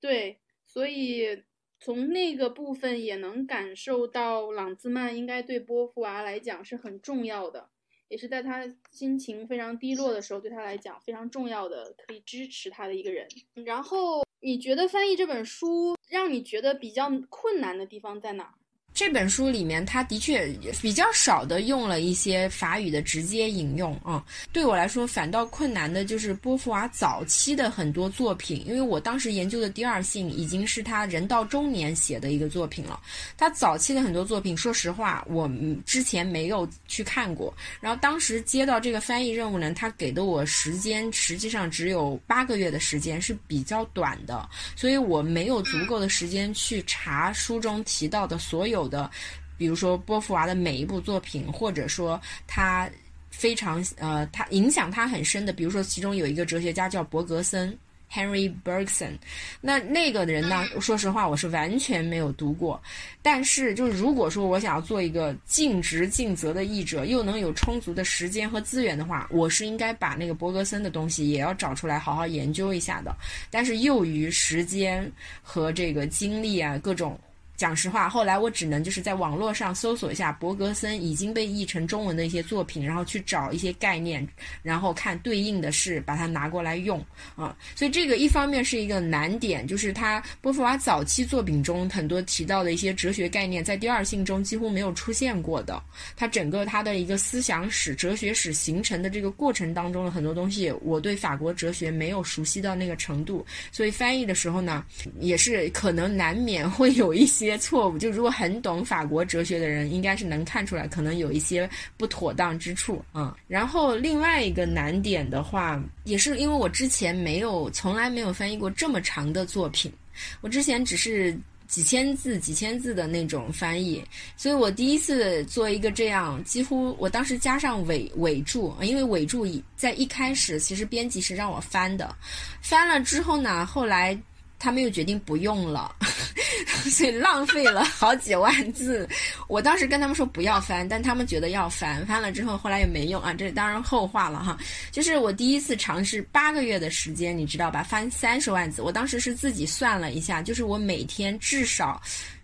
对，所以从那个部分也能感受到朗兹曼应该对波伏娃来讲是很重要的，也是在他心情非常低落的时候对他来讲非常重要的，可以支持他的一个人。然后你觉得翻译这本书让你觉得比较困难的地方在哪？这本书里面，他的确比较少的用了一些法语的直接引用啊。对我来说，反倒困难的就是波伏娃早期的很多作品，因为我当时研究的《第二性》已经是他人到中年写的一个作品了。他早期的很多作品，说实话，我之前没有去看过。然后当时接到这个翻译任务呢，他给的我时间实际上只有八个月的时间，是比较短的，所以我没有足够的时间去查书中提到的所有。的，比如说波伏娃的每一部作品，或者说他非常呃，他影响他很深的，比如说其中有一个哲学家叫伯格森 （Henry Bergson），那那个人呢，说实话我是完全没有读过。但是就是如果说我想要做一个尽职尽责的译者，又能有充足的时间和资源的话，我是应该把那个伯格森的东西也要找出来好好研究一下的。但是由于时间和这个精力啊，各种。讲实话，后来我只能就是在网络上搜索一下伯格森已经被译成中文的一些作品，然后去找一些概念，然后看对应的是把它拿过来用啊。所以这个一方面是一个难点，就是他波伏娃早期作品中很多提到的一些哲学概念，在第二性中几乎没有出现过的。他整个他的一个思想史、哲学史形成的这个过程当中的很多东西，我对法国哲学没有熟悉到那个程度，所以翻译的时候呢，也是可能难免会有一些。些错误就如果很懂法国哲学的人，应该是能看出来，可能有一些不妥当之处啊。然后另外一个难点的话，也是因为我之前没有从来没有翻译过这么长的作品，我之前只是几千字、几千字的那种翻译，所以我第一次做一个这样，几乎我当时加上尾尾注，因为尾注在一开始其实编辑是让我翻的，翻了之后呢，后来。他们又决定不用了，<laughs> 所以浪费了好几万字。我当时跟他们说不要翻，但他们觉得要翻，翻了之后后来也没用啊。这当然后话了哈。就是我第一次尝试八个月的时间，你知道吧？翻三十万字，我当时是自己算了一下，就是我每天至少。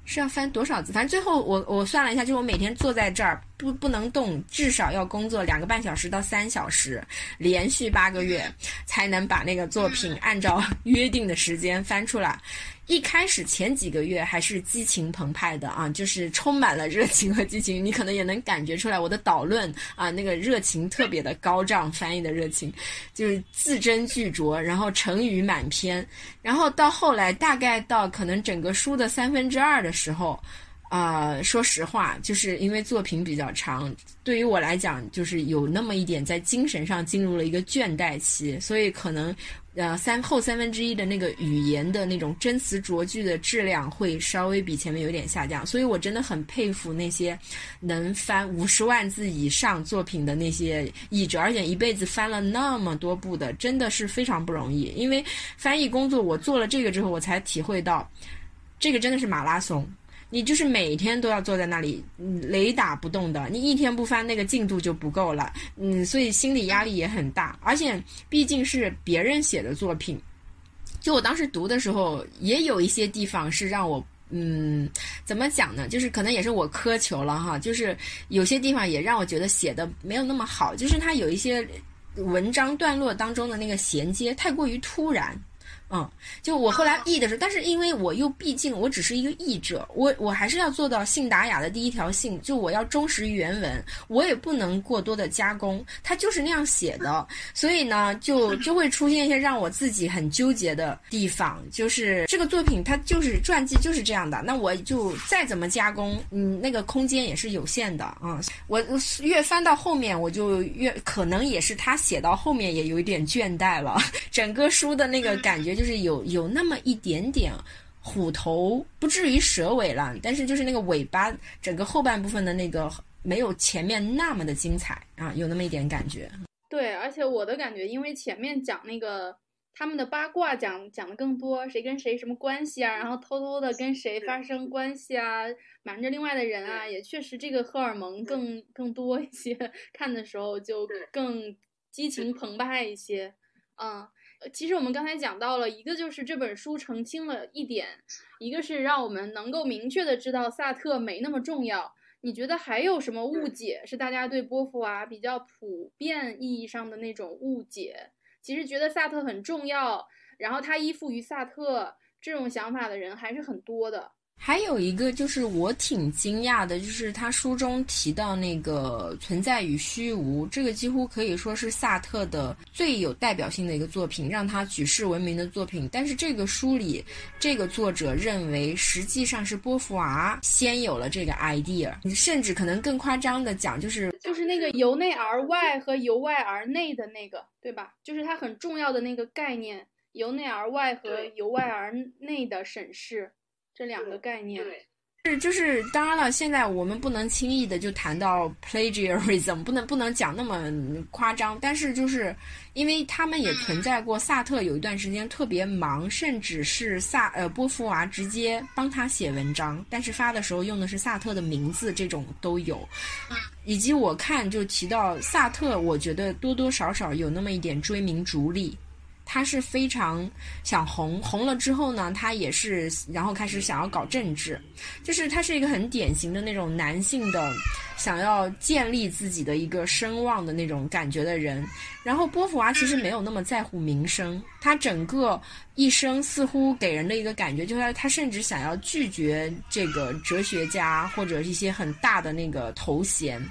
是要翻多少字？反正最后我我算了一下，就是我每天坐在这儿不不能动，至少要工作两个半小时到三小时，连续八个月，才能把那个作品按照 <laughs> 约定的时间翻出来。一开始前几个月还是激情澎湃的啊，就是充满了热情和激情，你可能也能感觉出来我的导论啊，那个热情特别的高涨，翻译的热情就是字斟句酌，然后成语满篇，然后到后来大概到可能整个书的三分之二的时候。啊，说实话，就是因为作品比较长，对于我来讲，就是有那么一点在精神上进入了一个倦怠期，所以可能，呃，三后三分之一的那个语言的那种真词拙句的质量会稍微比前面有点下降。所以我真的很佩服那些能翻五十万字以上作品的那些译者，而且一辈子翻了那么多部的，真的是非常不容易。因为翻译工作，我做了这个之后，我才体会到，这个真的是马拉松。你就是每天都要坐在那里，雷打不动的。你一天不翻，那个进度就不够了。嗯，所以心理压力也很大。而且毕竟是别人写的作品，就我当时读的时候，也有一些地方是让我，嗯，怎么讲呢？就是可能也是我苛求了哈。就是有些地方也让我觉得写的没有那么好。就是它有一些文章段落当中的那个衔接太过于突然。嗯，就我后来译的时候，但是因为我又毕竟我只是一个译者，我我还是要做到信达雅的第一条信，就我要忠实于原文，我也不能过多的加工，它就是那样写的，所以呢，就就会出现一些让我自己很纠结的地方，就是这个作品它就是传记就是这样的，那我就再怎么加工，嗯，那个空间也是有限的啊，我越翻到后面，我就越可能也是他写到后面也有一点倦怠了，<laughs> 整个书的那个感觉。就是有有那么一点点虎头，不至于蛇尾了，但是就是那个尾巴，整个后半部分的那个没有前面那么的精彩啊，有那么一点感觉。对，而且我的感觉，因为前面讲那个他们的八卦讲讲的更多，谁跟谁什么关系啊，然后偷偷的跟谁发生关系啊，瞒着另外的人啊，也确实这个荷尔蒙更更多一些，<laughs> 看的时候就更激情澎湃一些，嗯。其实我们刚才讲到了一个，就是这本书澄清了一点，一个是让我们能够明确的知道萨特没那么重要。你觉得还有什么误解是大家对波伏娃比较普遍意义上的那种误解？其实觉得萨特很重要，然后他依附于萨特这种想法的人还是很多的。还有一个就是我挺惊讶的，就是他书中提到那个存在与虚无，这个几乎可以说是萨特的最有代表性的一个作品，让他举世闻名的作品。但是这个书里，这个作者认为实际上是波伏娃先有了这个 idea，甚至可能更夸张的讲，就是就是那个由内而外和由外而内的那个，对吧？就是它很重要的那个概念，由内而外和由外而内的审视。这两个概念对是就是当然了，现在我们不能轻易的就谈到 plagiarism，<laughs> 不能不能讲那么夸张。但是就是因为他们也存在过，萨特有一段时间特别忙，甚至是萨呃波伏娃直接帮他写文章，但是发的时候用的是萨特的名字，这种都有。以及我看就提到萨特，我觉得多多少少有那么一点追名逐利。他是非常想红，红了之后呢，他也是，然后开始想要搞政治，就是他是一个很典型的那种男性的，想要建立自己的一个声望的那种感觉的人。然后波伏娃其实没有那么在乎名声，他整个一生似乎给人的一个感觉，就是他甚至想要拒绝这个哲学家或者一些很大的那个头衔。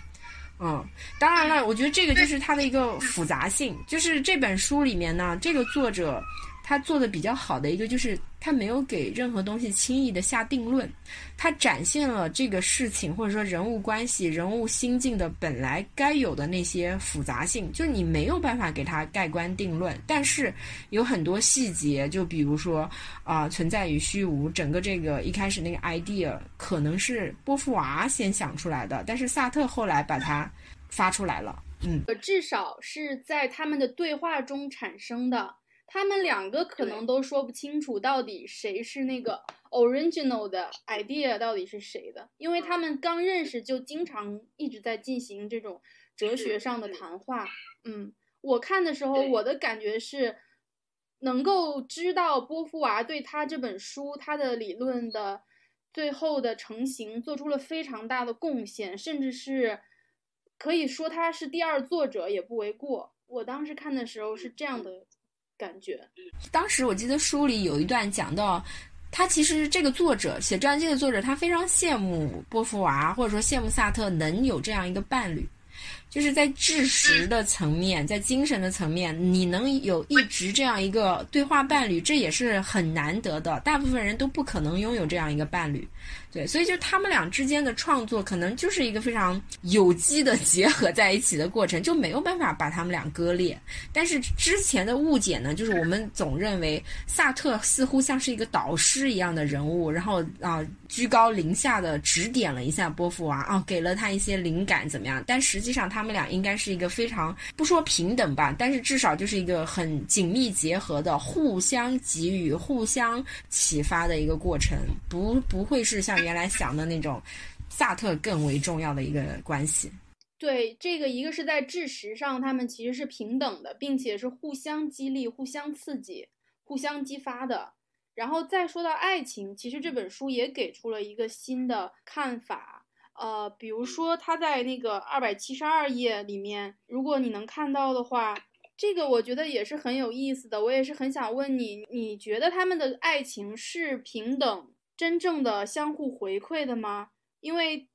嗯，当然了，我觉得这个就是它的一个复杂性。就是这本书里面呢，这个作者他做的比较好的一个，就是他没有给任何东西轻易的下定论，他展现了这个事情或者说人物关系、人物心境的本来该有的那些复杂性，就是你没有办法给他盖棺定论。但是有很多细节，就比如说啊，存在于虚无，整个这个一开始那个 idea 可能是波伏娃先想出来的，但是萨特后来把它。发出来了，嗯，至少是在他们的对话中产生的。他们两个可能都说不清楚到底谁是那个 original 的 idea，到底是谁的，因为他们刚认识就经常一直在进行这种哲学上的谈话。嗯，我看的时候，我的感觉是，能够知道波伏娃对他这本书他的理论的最后的成型做出了非常大的贡献，甚至是可以说他是第二作者也不为过。我当时看的时候是这样的感觉。当时我记得书里有一段讲到，他其实这个作者写传记的作者，他非常羡慕波伏娃，或者说羡慕萨特能有这样一个伴侣。就是在知识的层面，在精神的层面，你能有一直这样一个对话伴侣，这也是很难得的。大部分人都不可能拥有这样一个伴侣，对，所以就他们俩之间的创作，可能就是一个非常有机的结合在一起的过程，就没有办法把他们俩割裂。但是之前的误解呢，就是我们总认为萨特似乎像是一个导师一样的人物，然后啊居高临下的指点了一下波伏娃，啊给了他一些灵感怎么样？但实际上他。们俩应该是一个非常不说平等吧，但是至少就是一个很紧密结合的、互相给予、互相启发的一个过程，不不会是像原来想的那种萨特更为重要的一个关系。对，这个一个是在知识上，他们其实是平等的，并且是互相激励、互相刺激、互相激发的。然后再说到爱情，其实这本书也给出了一个新的看法。呃，比如说他在那个二百七十二页里面，如果你能看到的话，这个我觉得也是很有意思的。我也是很想问你，你觉得他们的爱情是平等、真正的相互回馈的吗？因为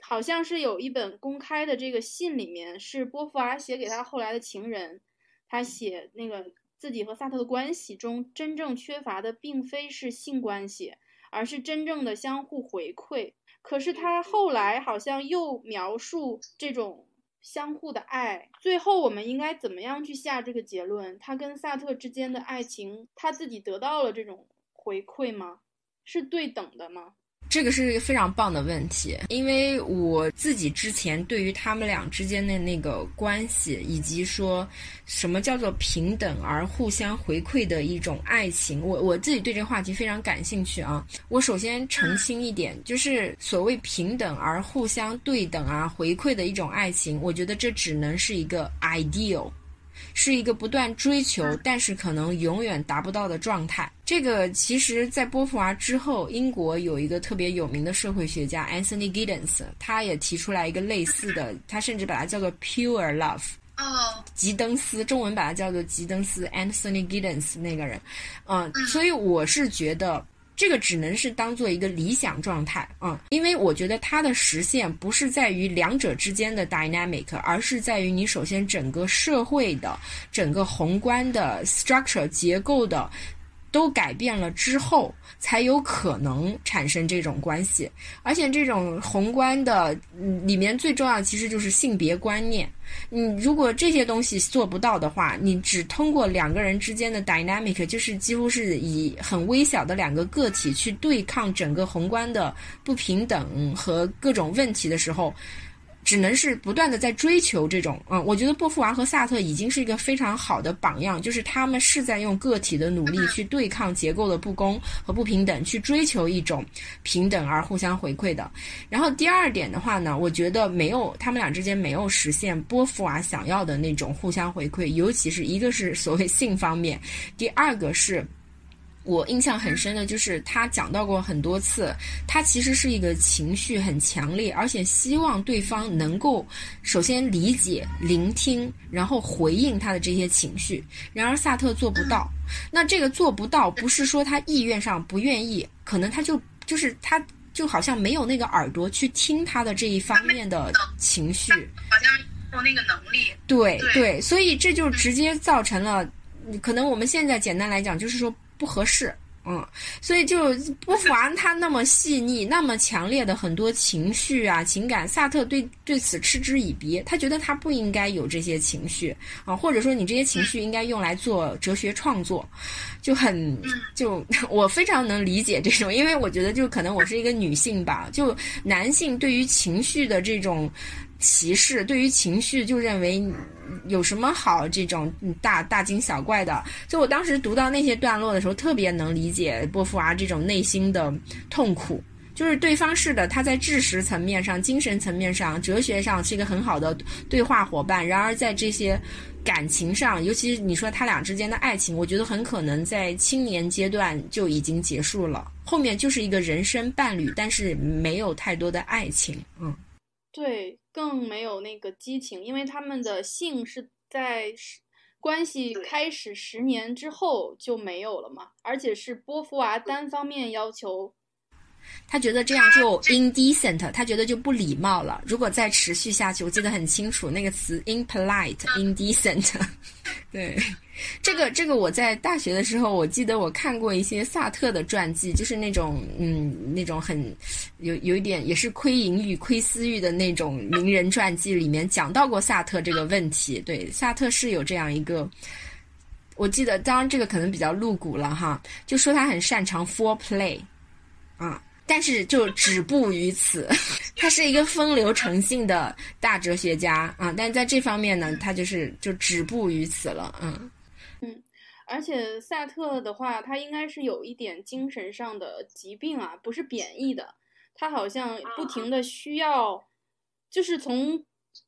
好像是有一本公开的这个信里面，是波伏娃写给他后来的情人，他写那个自己和萨特的关系中，真正缺乏的并非是性关系，而是真正的相互回馈。可是他后来好像又描述这种相互的爱，最后我们应该怎么样去下这个结论？他跟萨特之间的爱情，他自己得到了这种回馈吗？是对等的吗？这个是一个非常棒的问题，因为我自己之前对于他们俩之间的那个关系，以及说什么叫做平等而互相回馈的一种爱情，我我自己对这个话题非常感兴趣啊。我首先澄清一点，就是所谓平等而互相对等啊回馈的一种爱情，我觉得这只能是一个 ideal。是一个不断追求，但是可能永远达不到的状态。这个其实，在波伏娃之后，英国有一个特别有名的社会学家 Anthony Giddens，他也提出来一个类似的，他甚至把它叫做 pure love。哦，吉登斯，中文把它叫做吉登斯 Anthony Giddens 那个人。嗯，所以我是觉得。这个只能是当做一个理想状态啊，因为我觉得它的实现不是在于两者之间的 dynamic，而是在于你首先整个社会的整个宏观的 structure 结构的都改变了之后，才有可能产生这种关系。而且这种宏观的里面最重要其实就是性别观念。你如果这些东西做不到的话，你只通过两个人之间的 dynamic，就是几乎是以很微小的两个个体去对抗整个宏观的不平等和各种问题的时候。只能是不断的在追求这种，嗯，我觉得波伏娃和萨特已经是一个非常好的榜样，就是他们是在用个体的努力去对抗结构的不公和不平等，去追求一种平等而互相回馈的。然后第二点的话呢，我觉得没有他们俩之间没有实现波伏娃想要的那种互相回馈，尤其是一个是所谓性方面，第二个是。我印象很深的就是他讲到过很多次，他其实是一个情绪很强烈，而且希望对方能够首先理解、聆听，然后回应他的这些情绪。然而萨特做不到。那这个做不到，不是说他意愿上不愿意，可能他就就是他就好像没有那个耳朵去听他的这一方面的情绪，好像没有那个能力。对对，所以这就直接造成了，可能我们现在简单来讲就是说。不合适，嗯，所以就不凡他那么细腻、那么强烈的很多情绪啊、情感，萨特对对此嗤之以鼻，他觉得他不应该有这些情绪啊，或者说你这些情绪应该用来做哲学创作，就很就 <laughs> 我非常能理解这种，因为我觉得就可能我是一个女性吧，就男性对于情绪的这种。歧视对于情绪就认为有什么好这种大大惊小怪的？就我当时读到那些段落的时候，特别能理解波伏娃这种内心的痛苦。就是对方是的，他在知识层面上、精神层面上、哲学上是一个很好的对话伙伴，然而在这些感情上，尤其是你说他俩之间的爱情，我觉得很可能在青年阶段就已经结束了，后面就是一个人生伴侣，但是没有太多的爱情。嗯，对，更没有那个激情，因为他们的性是在关系开始十年之后就没有了嘛，而且是波伏娃单方面要求。他觉得这样就 indecent，他觉得就不礼貌了。如果再持续下去，我记得很清楚那个词 impolite、indecent。<laughs> 对，这个这个我在大学的时候，我记得我看过一些萨特的传记，就是那种嗯那种很有有一点也是窥淫欲、窥私欲的那种名人传记里面讲到过萨特这个问题。对，萨特是有这样一个，我记得当然这个可能比较露骨了哈，就说他很擅长 foreplay 啊。但是就止步于此，<laughs> 他是一个风流成性的大哲学家啊，但在这方面呢，他就是就止步于此了，嗯嗯，而且萨特的话，他应该是有一点精神上的疾病啊，不是贬义的，他好像不停的需要，就是从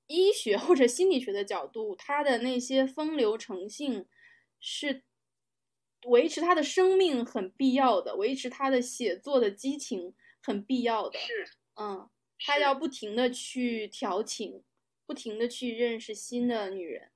医学或者心理学的角度，他的那些风流成性是。维持他的生命很必要的，维持他的写作的激情很必要的。是，嗯，他要不停的去调情，不停的去认识新的女人。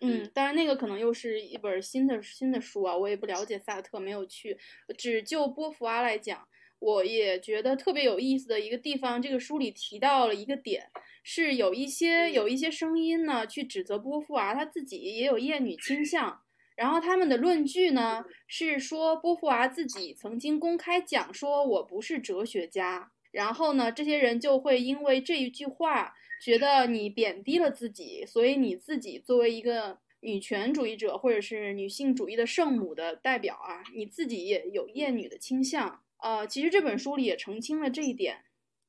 嗯，当然那个可能又是一本新的新的书啊，我也不了解萨特，没有去。只就波伏娃来讲，我也觉得特别有意思的一个地方，这个书里提到了一个点，是有一些有一些声音呢，去指责波伏娃，他自己也有厌女倾向。然后他们的论据呢是说，波伏娃自己曾经公开讲说，我不是哲学家。然后呢，这些人就会因为这一句话，觉得你贬低了自己，所以你自己作为一个女权主义者或者是女性主义的圣母的代表啊，你自己也有厌女的倾向。呃，其实这本书里也澄清了这一点，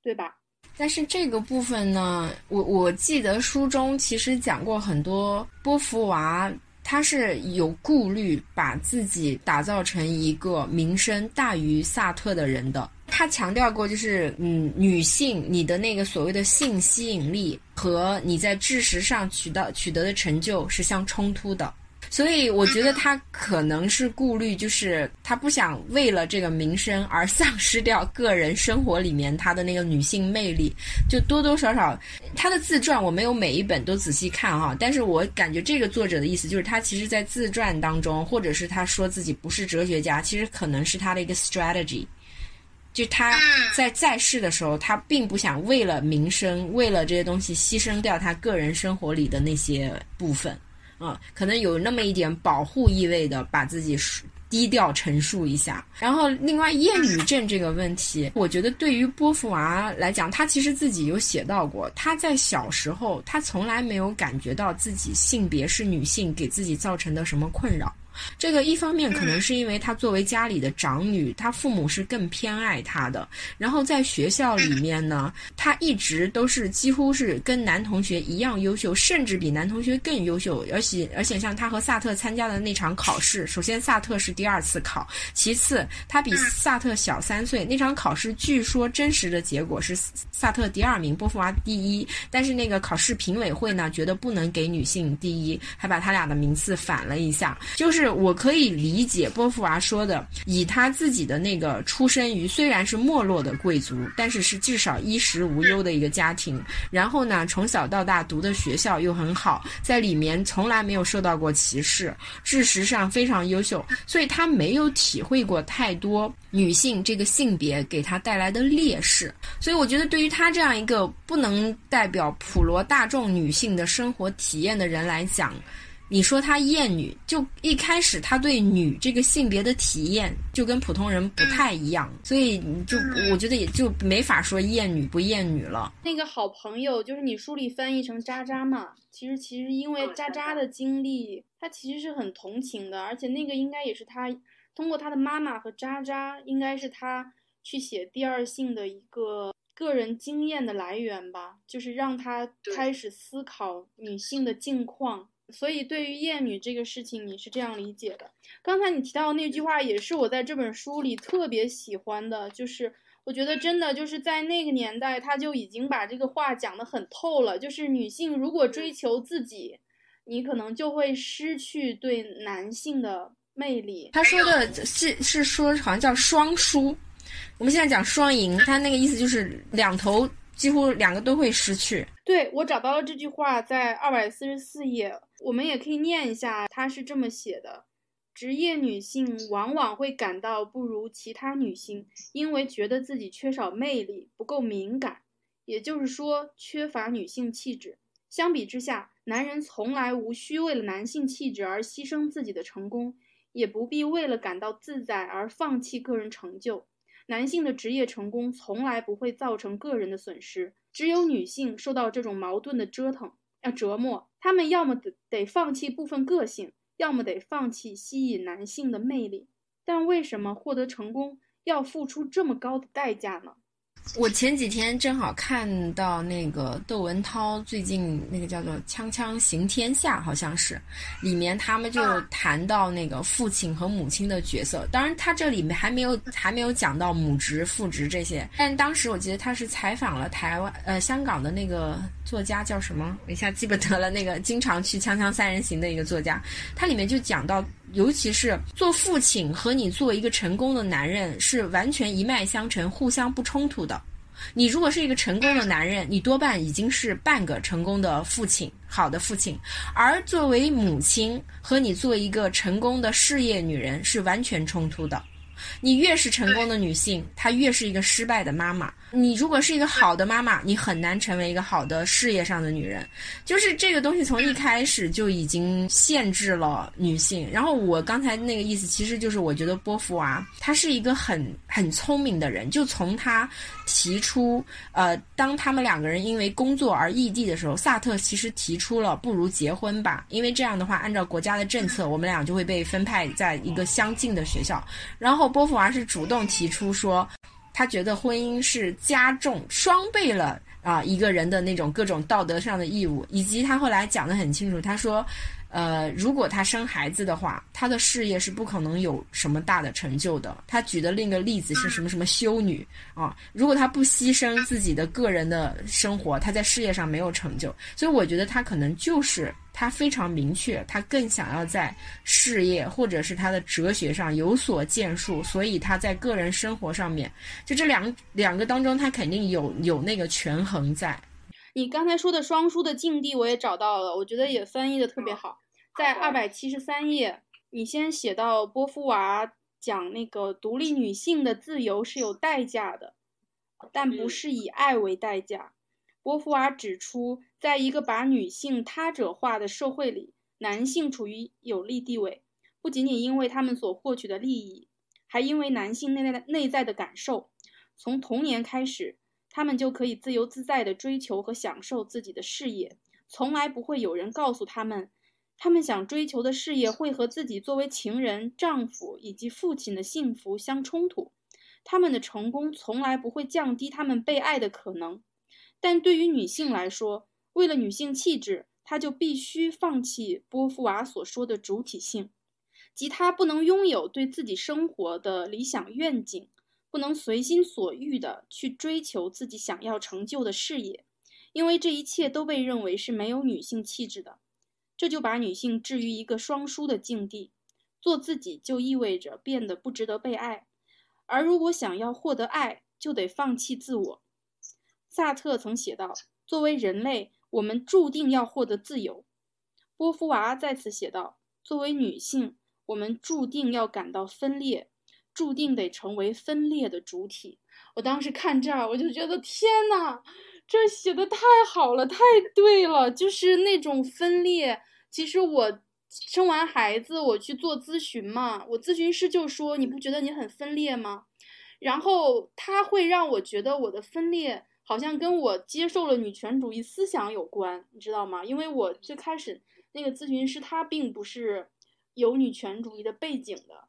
对吧？但是这个部分呢，我我记得书中其实讲过很多波伏娃。他是有顾虑，把自己打造成一个名声大于萨特的人的。他强调过，就是嗯，女性你的那个所谓的性吸引力和你在知识上取得取得的成就是相冲突的。所以我觉得他可能是顾虑，就是他不想为了这个名声而丧失掉个人生活里面他的那个女性魅力。就多多少少，他的自传我没有每一本都仔细看哈，但是我感觉这个作者的意思就是他其实在自传当中，或者是他说自己不是哲学家，其实可能是他的一个 strategy，就他在在世的时候，他并不想为了名声，为了这些东西牺牲掉他个人生活里的那些部分。嗯，可能有那么一点保护意味的，把自己低调陈述一下。然后，另外厌女症这个问题，我觉得对于波伏娃来讲，她其实自己有写到过，她在小时候，她从来没有感觉到自己性别是女性给自己造成的什么困扰。这个一方面可能是因为她作为家里的长女，她父母是更偏爱她的。然后在学校里面呢，她一直都是几乎是跟男同学一样优秀，甚至比男同学更优秀。而且而且像她和萨特参加的那场考试，首先萨特是第二次考，其次她比萨特小三岁。那场考试据说真实的结果是萨特第二名，波伏娃第一。但是那个考试评委会呢，觉得不能给女性第一，还把他俩的名次反了一下，就是。是我可以理解波伏娃说的，以他自己的那个出身于虽然是没落的贵族，但是是至少衣食无忧的一个家庭。然后呢，从小到大读的学校又很好，在里面从来没有受到过歧视，事实上非常优秀，所以他没有体会过太多女性这个性别给他带来的劣势。所以我觉得，对于他这样一个不能代表普罗大众女性的生活体验的人来讲，你说他厌女，就一开始他对女这个性别的体验就跟普通人不太一样，所以就我觉得也就没法说厌女不厌女了。那个好朋友就是你书里翻译成渣渣嘛，其实其实因为渣渣的经历，他其实是很同情的，而且那个应该也是他通过他的妈妈和渣渣，应该是他去写第二性的一个个人经验的来源吧，就是让他开始思考女性的境况。所以，对于厌女这个事情，你是这样理解的。刚才你提到那句话，也是我在这本书里特别喜欢的，就是我觉得真的就是在那个年代，他就已经把这个话讲得很透了。就是女性如果追求自己，你可能就会失去对男性的魅力。他说的是是说好像叫双输，我们现在讲双赢，他那个意思就是两头几乎两个都会失去。对我找到了这句话，在二百四十四页，我们也可以念一下，它是这么写的。职业女性往往会感到不如其他女性，因为觉得自己缺少魅力，不够敏感，也就是说缺乏女性气质。相比之下，男人从来无需为了男性气质而牺牲自己的成功，也不必为了感到自在而放弃个人成就。男性的职业成功从来不会造成个人的损失，只有女性受到这种矛盾的折腾啊折磨，她们要么得得放弃部分个性。要么得放弃吸引男性的魅力，但为什么获得成功要付出这么高的代价呢？我前几天正好看到那个窦文涛最近那个叫做《锵锵行天下》，好像是，里面他们就谈到那个父亲和母亲的角色。当然，他这里面还没有还没有讲到母职、父职这些。但当时我记得他是采访了台湾呃香港的那个作家叫什么，我一下记不得了。那个经常去《锵锵三人行》的一个作家，他里面就讲到，尤其是做父亲和你做一个成功的男人是完全一脉相承、互相不冲突的。你如果是一个成功的男人，你多半已经是半个成功的父亲，好的父亲；而作为母亲和你做一个成功的事业女人是完全冲突的。你越是成功的女性，她越是一个失败的妈妈。你如果是一个好的妈妈，你很难成为一个好的事业上的女人。就是这个东西从一开始就已经限制了女性。然后我刚才那个意思，其实就是我觉得波伏娃她是一个很很聪明的人。就从她提出，呃，当他们两个人因为工作而异地的时候，萨特其实提出了不如结婚吧，因为这样的话，按照国家的政策，我们俩就会被分派在一个相近的学校。然后波伏娃是主动提出说。他觉得婚姻是加重双倍了啊一个人的那种各种道德上的义务，以及他后来讲得很清楚，他说。呃，如果他生孩子的话，他的事业是不可能有什么大的成就的。他举的另一个例子是什么什么修女啊？如果他不牺牲自己的个人的生活，他在事业上没有成就。所以我觉得他可能就是他非常明确，他更想要在事业或者是他的哲学上有所建树，所以他在个人生活上面，就这两两个当中，他肯定有有那个权衡在。你刚才说的双书的境地我也找到了，我觉得也翻译的特别好，在二百七十三页，你先写到波伏娃讲那个独立女性的自由是有代价的，但不是以爱为代价。波伏娃指出，在一个把女性他者化的社会里，男性处于有利地位，不仅仅因为他们所获取的利益，还因为男性内在内在的感受，从童年开始。他们就可以自由自在地追求和享受自己的事业，从来不会有人告诉他们，他们想追求的事业会和自己作为情人、丈夫以及父亲的幸福相冲突。他们的成功从来不会降低他们被爱的可能。但对于女性来说，为了女性气质，她就必须放弃波伏娃所说的主体性，即她不能拥有对自己生活的理想愿景。不能随心所欲地去追求自己想要成就的事业，因为这一切都被认为是没有女性气质的。这就把女性置于一个双输的境地：做自己就意味着变得不值得被爱，而如果想要获得爱，就得放弃自我。萨特曾写道：“作为人类，我们注定要获得自由。”波伏娃在此写道：“作为女性，我们注定要感到分裂。”注定得成为分裂的主体。我当时看这儿，我就觉得天呐，这写的太好了，太对了，就是那种分裂。其实我生完孩子，我去做咨询嘛，我咨询师就说：“你不觉得你很分裂吗？”然后他会让我觉得我的分裂好像跟我接受了女权主义思想有关，你知道吗？因为我最开始那个咨询师他并不是有女权主义的背景的。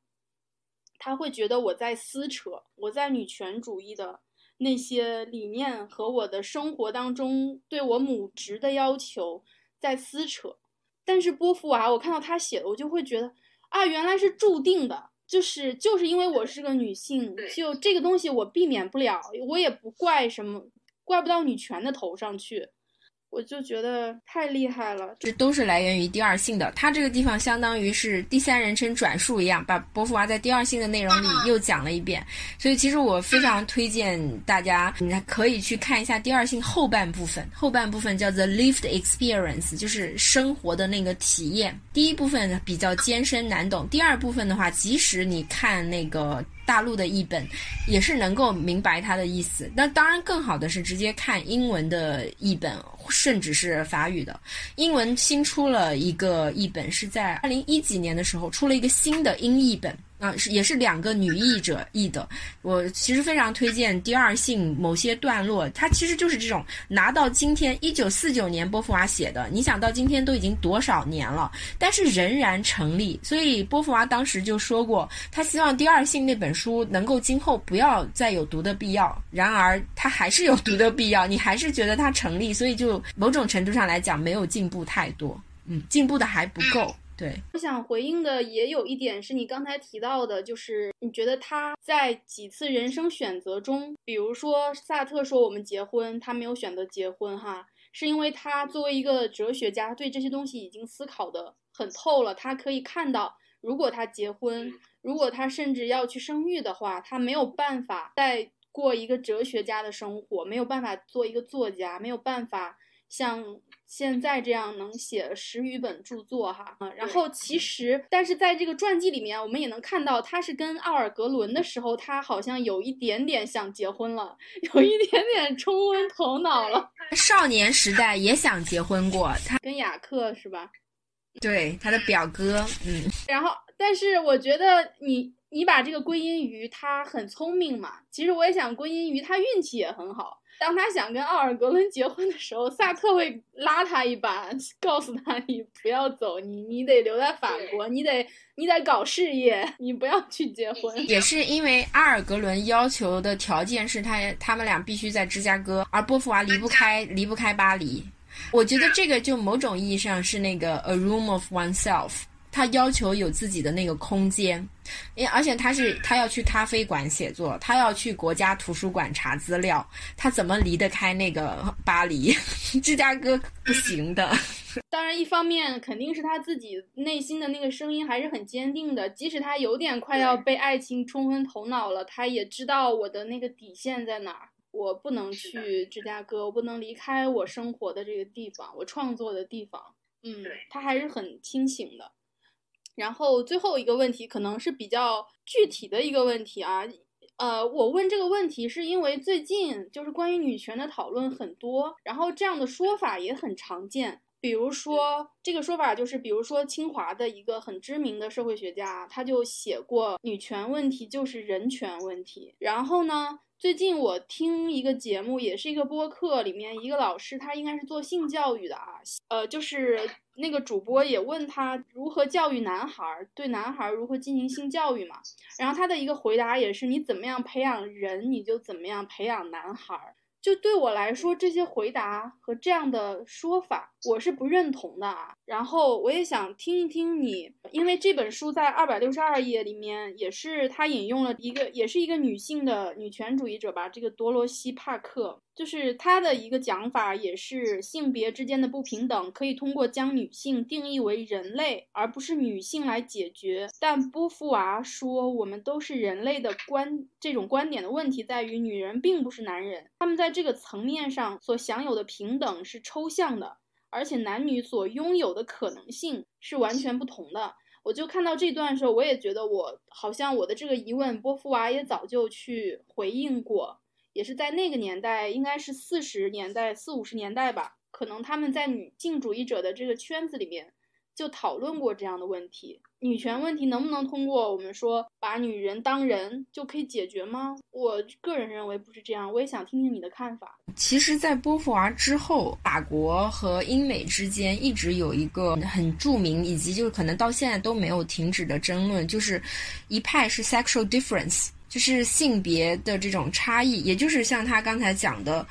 他会觉得我在撕扯，我在女权主义的那些理念和我的生活当中对我母职的要求在撕扯。但是波伏娃，我看到他写的，我就会觉得啊，原来是注定的，就是就是因为我是个女性，就这个东西我避免不了，我也不怪什么，怪不到女权的头上去。我就觉得太厉害了，这都是来源于第二性的。它这个地方相当于是第三人称转述一样，把波伏娃在第二性的内容里又讲了一遍。所以其实我非常推荐大家，你可以去看一下第二性后半部分。后半部分叫做 lived experience，就是生活的那个体验。第一部分比较艰深难懂，第二部分的话，即使你看那个。大陆的译本也是能够明白它的意思，那当然更好的是直接看英文的译本，甚至是法语的。英文新出了一个译本，是在二零一几年的时候出了一个新的英译本。啊，是也是两个女译者译的。我其实非常推荐第二性某些段落，它其实就是这种拿到今天一九四九年波伏娃写的，你想到今天都已经多少年了，但是仍然成立。所以波伏娃当时就说过，他希望第二性那本书能够今后不要再有读的必要。然而他还是有读的必要，你还是觉得它成立，所以就某种程度上来讲没有进步太多，嗯，进步的还不够。对，我想回应的也有一点是你刚才提到的，就是你觉得他在几次人生选择中，比如说萨特说我们结婚，他没有选择结婚，哈，是因为他作为一个哲学家，对这些东西已经思考的很透了，他可以看到，如果他结婚，如果他甚至要去生育的话，他没有办法再过一个哲学家的生活，没有办法做一个作家，没有办法像。现在这样能写十余本著作哈，然后其实，但是在这个传记里面，我们也能看到，他是跟奥尔格伦的时候，他好像有一点点想结婚了，<laughs> 有一点点冲昏头脑了。少年时代也想结婚过，他跟雅克是吧？对，他的表哥，嗯。然后，但是我觉得你你把这个归因于他很聪明嘛，其实我也想归因于他运气也很好。当他想跟奥尔格伦结婚的时候，萨特会拉他一把，<laughs> 告诉他：“你不要走，你你得留在法国，你得你得搞事业，<laughs> 你不要去结婚。”也是因为阿尔格伦要求的条件是他他们俩必须在芝加哥，而波伏娃离不开离不开巴黎。我觉得这个就某种意义上是那个 a room of oneself。他要求有自己的那个空间，因而且他是他要去咖啡馆写作，他要去国家图书馆查资料，他怎么离得开那个巴黎、<laughs> 芝加哥？不行的。当然，一方面肯定是他自己内心的那个声音还是很坚定的，即使他有点快要被爱情冲昏头脑了，他也知道我的那个底线在哪儿，我不能去芝加哥，我不能离开我生活的这个地方，我创作的地方。嗯，他还是很清醒的。然后最后一个问题可能是比较具体的一个问题啊，呃，我问这个问题是因为最近就是关于女权的讨论很多，然后这样的说法也很常见。比如说这个说法就是，比如说清华的一个很知名的社会学家，他就写过女权问题就是人权问题。然后呢？最近我听一个节目，也是一个播客，里面一个老师，他应该是做性教育的啊，呃，就是那个主播也问他如何教育男孩，对男孩如何进行性教育嘛，然后他的一个回答也是，你怎么样培养人，你就怎么样培养男孩。就对我来说，这些回答和这样的说法，我是不认同的啊。然后我也想听一听你，因为这本书在二百六十二页里面，也是他引用了一个，也是一个女性的女权主义者吧，这个多罗西·帕克。就是他的一个讲法，也是性别之间的不平等可以通过将女性定义为人类，而不是女性来解决。但波伏娃说，我们都是人类的观这种观点的问题在于，女人并不是男人，他们在这个层面上所享有的平等是抽象的，而且男女所拥有的可能性是完全不同的。我就看到这段的时候，我也觉得我好像我的这个疑问，波伏娃也早就去回应过。也是在那个年代，应该是四十年代、四五十年代吧，可能他们在女性主义者的这个圈子里面就讨论过这样的问题：女权问题能不能通过我们说把女人当人就可以解决吗？我个人认为不是这样，我也想听听你的看法。其实，在波伏娃之后，法国和英美之间一直有一个很著名，以及就是可能到现在都没有停止的争论，就是一派是 sexual difference。就是性别的这种差异，也就是像他刚才讲的，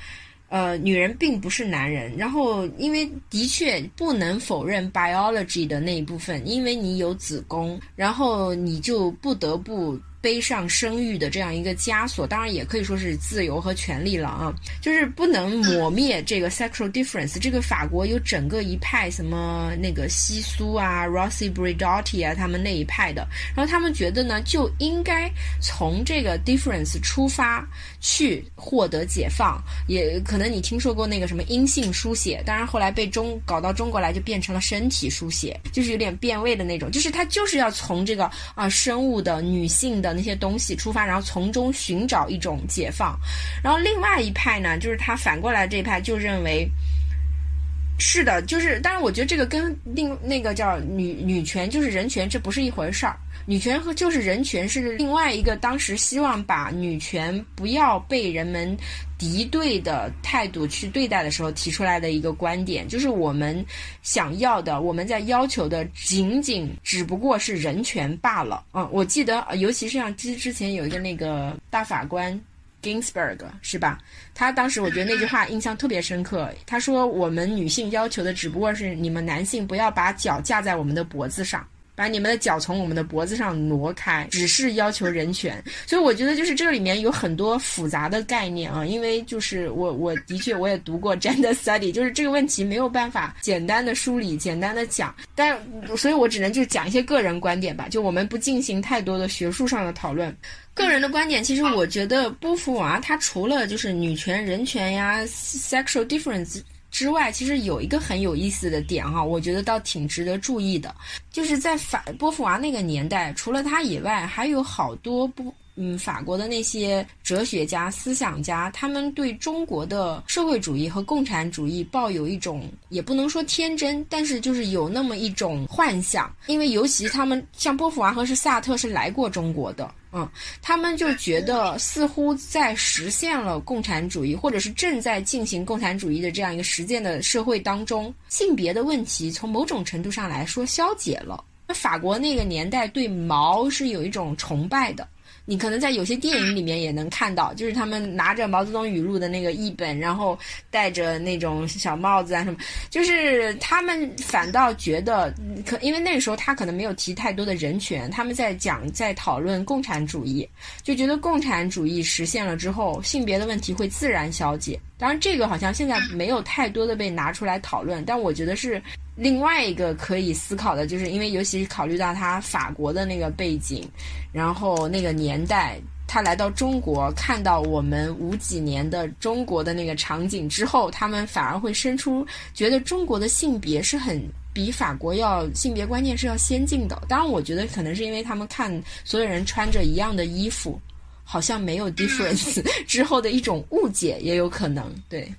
呃，女人并不是男人。然后，因为的确不能否认 biology 的那一部分，因为你有子宫，然后你就不得不背上生育的这样一个枷锁，当然也可以说是自由和权利了啊，就是不能抹灭这个 sexual difference。这个法国有整个一派，什么那个西苏啊、Rossi Bridotti 啊，他们那一派的，然后他们觉得呢，就应该从这个 difference 出发去获得解放。也可能你听说过那个什么阴性书写，当然后来被中搞到中国来就变成了身体书写，就是有点变味的那种，就是他就是要从这个啊生物的女性的。那些东西出发，然后从中寻找一种解放。然后另外一派呢，就是他反过来这一派就认为，是的，就是当然，我觉得这个跟另那个叫女女权就是人权，这不是一回事儿。女权和就是人权是另外一个，当时希望把女权不要被人们敌对的态度去对待的时候提出来的一个观点，就是我们想要的，我们在要求的仅仅只不过是人权罢了。嗯，我记得，尤其是像之之前有一个那个大法官 Ginsburg 是吧？他当时我觉得那句话印象特别深刻。他说：“我们女性要求的只不过是你们男性不要把脚架在我们的脖子上。”把你们的脚从我们的脖子上挪开，只是要求人权。所以我觉得就是这里面有很多复杂的概念啊，因为就是我我的确我也读过 <laughs> gender study，就是这个问题没有办法简单的梳理、简单的讲。但所以我只能就讲一些个人观点吧，就我们不进行太多的学术上的讨论。个人的观点，其实我觉得波伏娃她除了就是女权、人权呀，sexual difference。之外，其实有一个很有意思的点哈，我觉得倒挺值得注意的，就是在法波伏娃那个年代，除了他以外，还有好多不。嗯，法国的那些哲学家、思想家，他们对中国的社会主义和共产主义抱有一种，也不能说天真，但是就是有那么一种幻想。因为尤其他们像波伏娃和是萨特是来过中国的，嗯，他们就觉得似乎在实现了共产主义，或者是正在进行共产主义的这样一个实践的社会当中，性别的问题从某种程度上来说消解了。那法国那个年代对毛是有一种崇拜的。你可能在有些电影里面也能看到，就是他们拿着毛泽东语录的那个译本，然后戴着那种小帽子啊什么，就是他们反倒觉得，可因为那个时候他可能没有提太多的人权，他们在讲在讨论共产主义，就觉得共产主义实现了之后，性别的问题会自然消解。当然，这个好像现在没有太多的被拿出来讨论，但我觉得是。另外一个可以思考的，就是因为尤其是考虑到他法国的那个背景，然后那个年代，他来到中国，看到我们五几年的中国的那个场景之后，他们反而会生出觉得中国的性别是很比法国要性别观念是要先进的。当然，我觉得可能是因为他们看所有人穿着一样的衣服，好像没有 difference 之后的一种误解，也有可能对。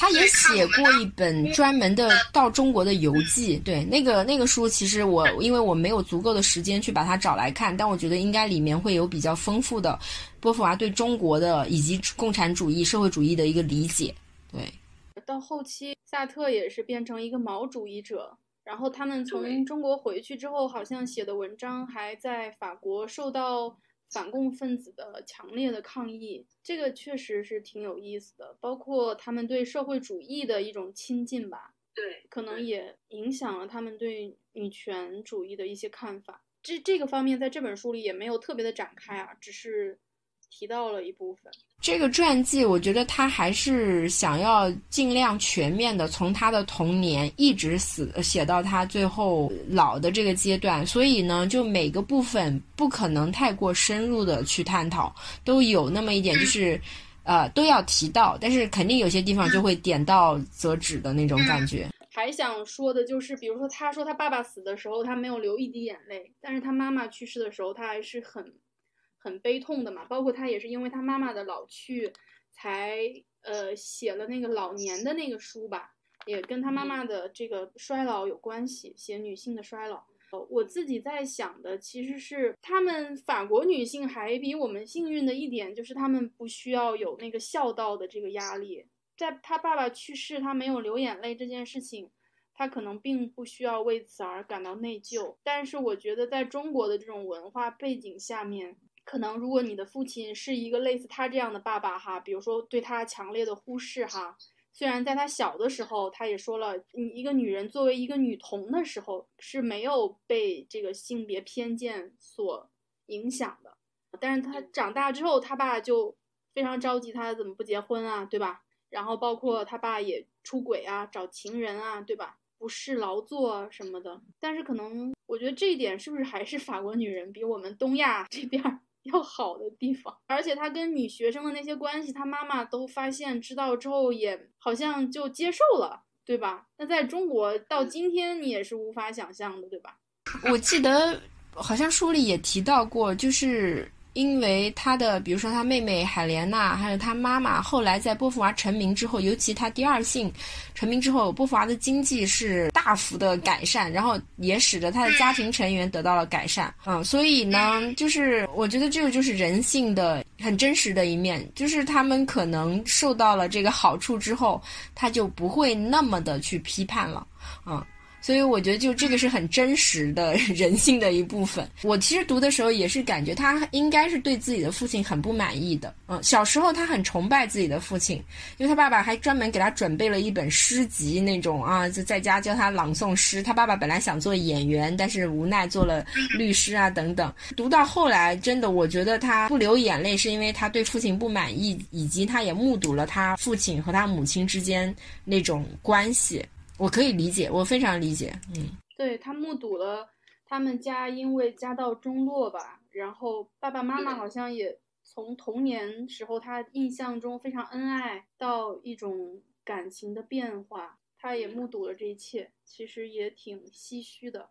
他也写过一本专门的到中国的游记，对那个那个书，其实我因为我没有足够的时间去把它找来看，但我觉得应该里面会有比较丰富的波伏娃对中国的以及共产主义、社会主义的一个理解。对，到后期萨特也是变成一个毛主义者，然后他们从中国回去之后，好像写的文章还在法国受到。反共分子的强烈的抗议，这个确实是挺有意思的。包括他们对社会主义的一种亲近吧，对，可能也影响了他们对女权主义的一些看法。这这个方面在这本书里也没有特别的展开啊，只是。提到了一部分，这个传记，我觉得他还是想要尽量全面的，从他的童年一直死写到他最后老的这个阶段，所以呢，就每个部分不可能太过深入的去探讨，都有那么一点，就是，呃，都要提到，但是肯定有些地方就会点到则止的那种感觉。还想说的就是，比如说他说他爸爸死的时候，他没有流一滴眼泪，但是他妈妈去世的时候，他还是很。很悲痛的嘛，包括他也是因为他妈妈的老去，才呃写了那个老年的那个书吧，也跟他妈妈的这个衰老有关系，写女性的衰老。我自己在想的其实是，他们法国女性还比我们幸运的一点，就是他们不需要有那个孝道的这个压力。在他爸爸去世，他没有流眼泪这件事情，他可能并不需要为此而感到内疚。但是我觉得，在中国的这种文化背景下面，可能，如果你的父亲是一个类似他这样的爸爸哈，比如说对他强烈的忽视哈，虽然在他小的时候，他也说了，你一个女人作为一个女童的时候是没有被这个性别偏见所影响的，但是他长大之后，他爸就非常着急他怎么不结婚啊，对吧？然后包括他爸也出轨啊，找情人啊，对吧？不是劳作什么的。但是可能我觉得这一点是不是还是法国女人比我们东亚这边要好的地方？而且他跟女学生的那些关系，他妈妈都发现知道之后，也好像就接受了，对吧？那在中国到今天你也是无法想象的，对吧？我记得好像书里也提到过，就是。因为他的，比如说他妹妹海莲娜，还有他妈妈，后来在波伏娃成名之后，尤其他第二性成名之后，波伏娃的经济是大幅的改善，然后也使得他的家庭成员得到了改善。嗯，所以呢，就是我觉得这个就是人性的很真实的一面，就是他们可能受到了这个好处之后，他就不会那么的去批判了。嗯。所以我觉得，就这个是很真实的人性的一部分。<laughs> 我其实读的时候也是感觉他应该是对自己的父亲很不满意的。嗯，小时候他很崇拜自己的父亲，因为他爸爸还专门给他准备了一本诗集那种啊，就在家教他朗诵诗。他爸爸本来想做演员，但是无奈做了律师啊等等。读到后来，真的我觉得他不流眼泪，是因为他对父亲不满意，以及他也目睹了他父亲和他母亲之间那种关系。我可以理解，我非常理解。嗯，对他目睹了他们家因为家道中落吧，然后爸爸妈妈好像也从童年时候他印象中非常恩爱到一种感情的变化，他也目睹了这一切，其实也挺唏嘘的。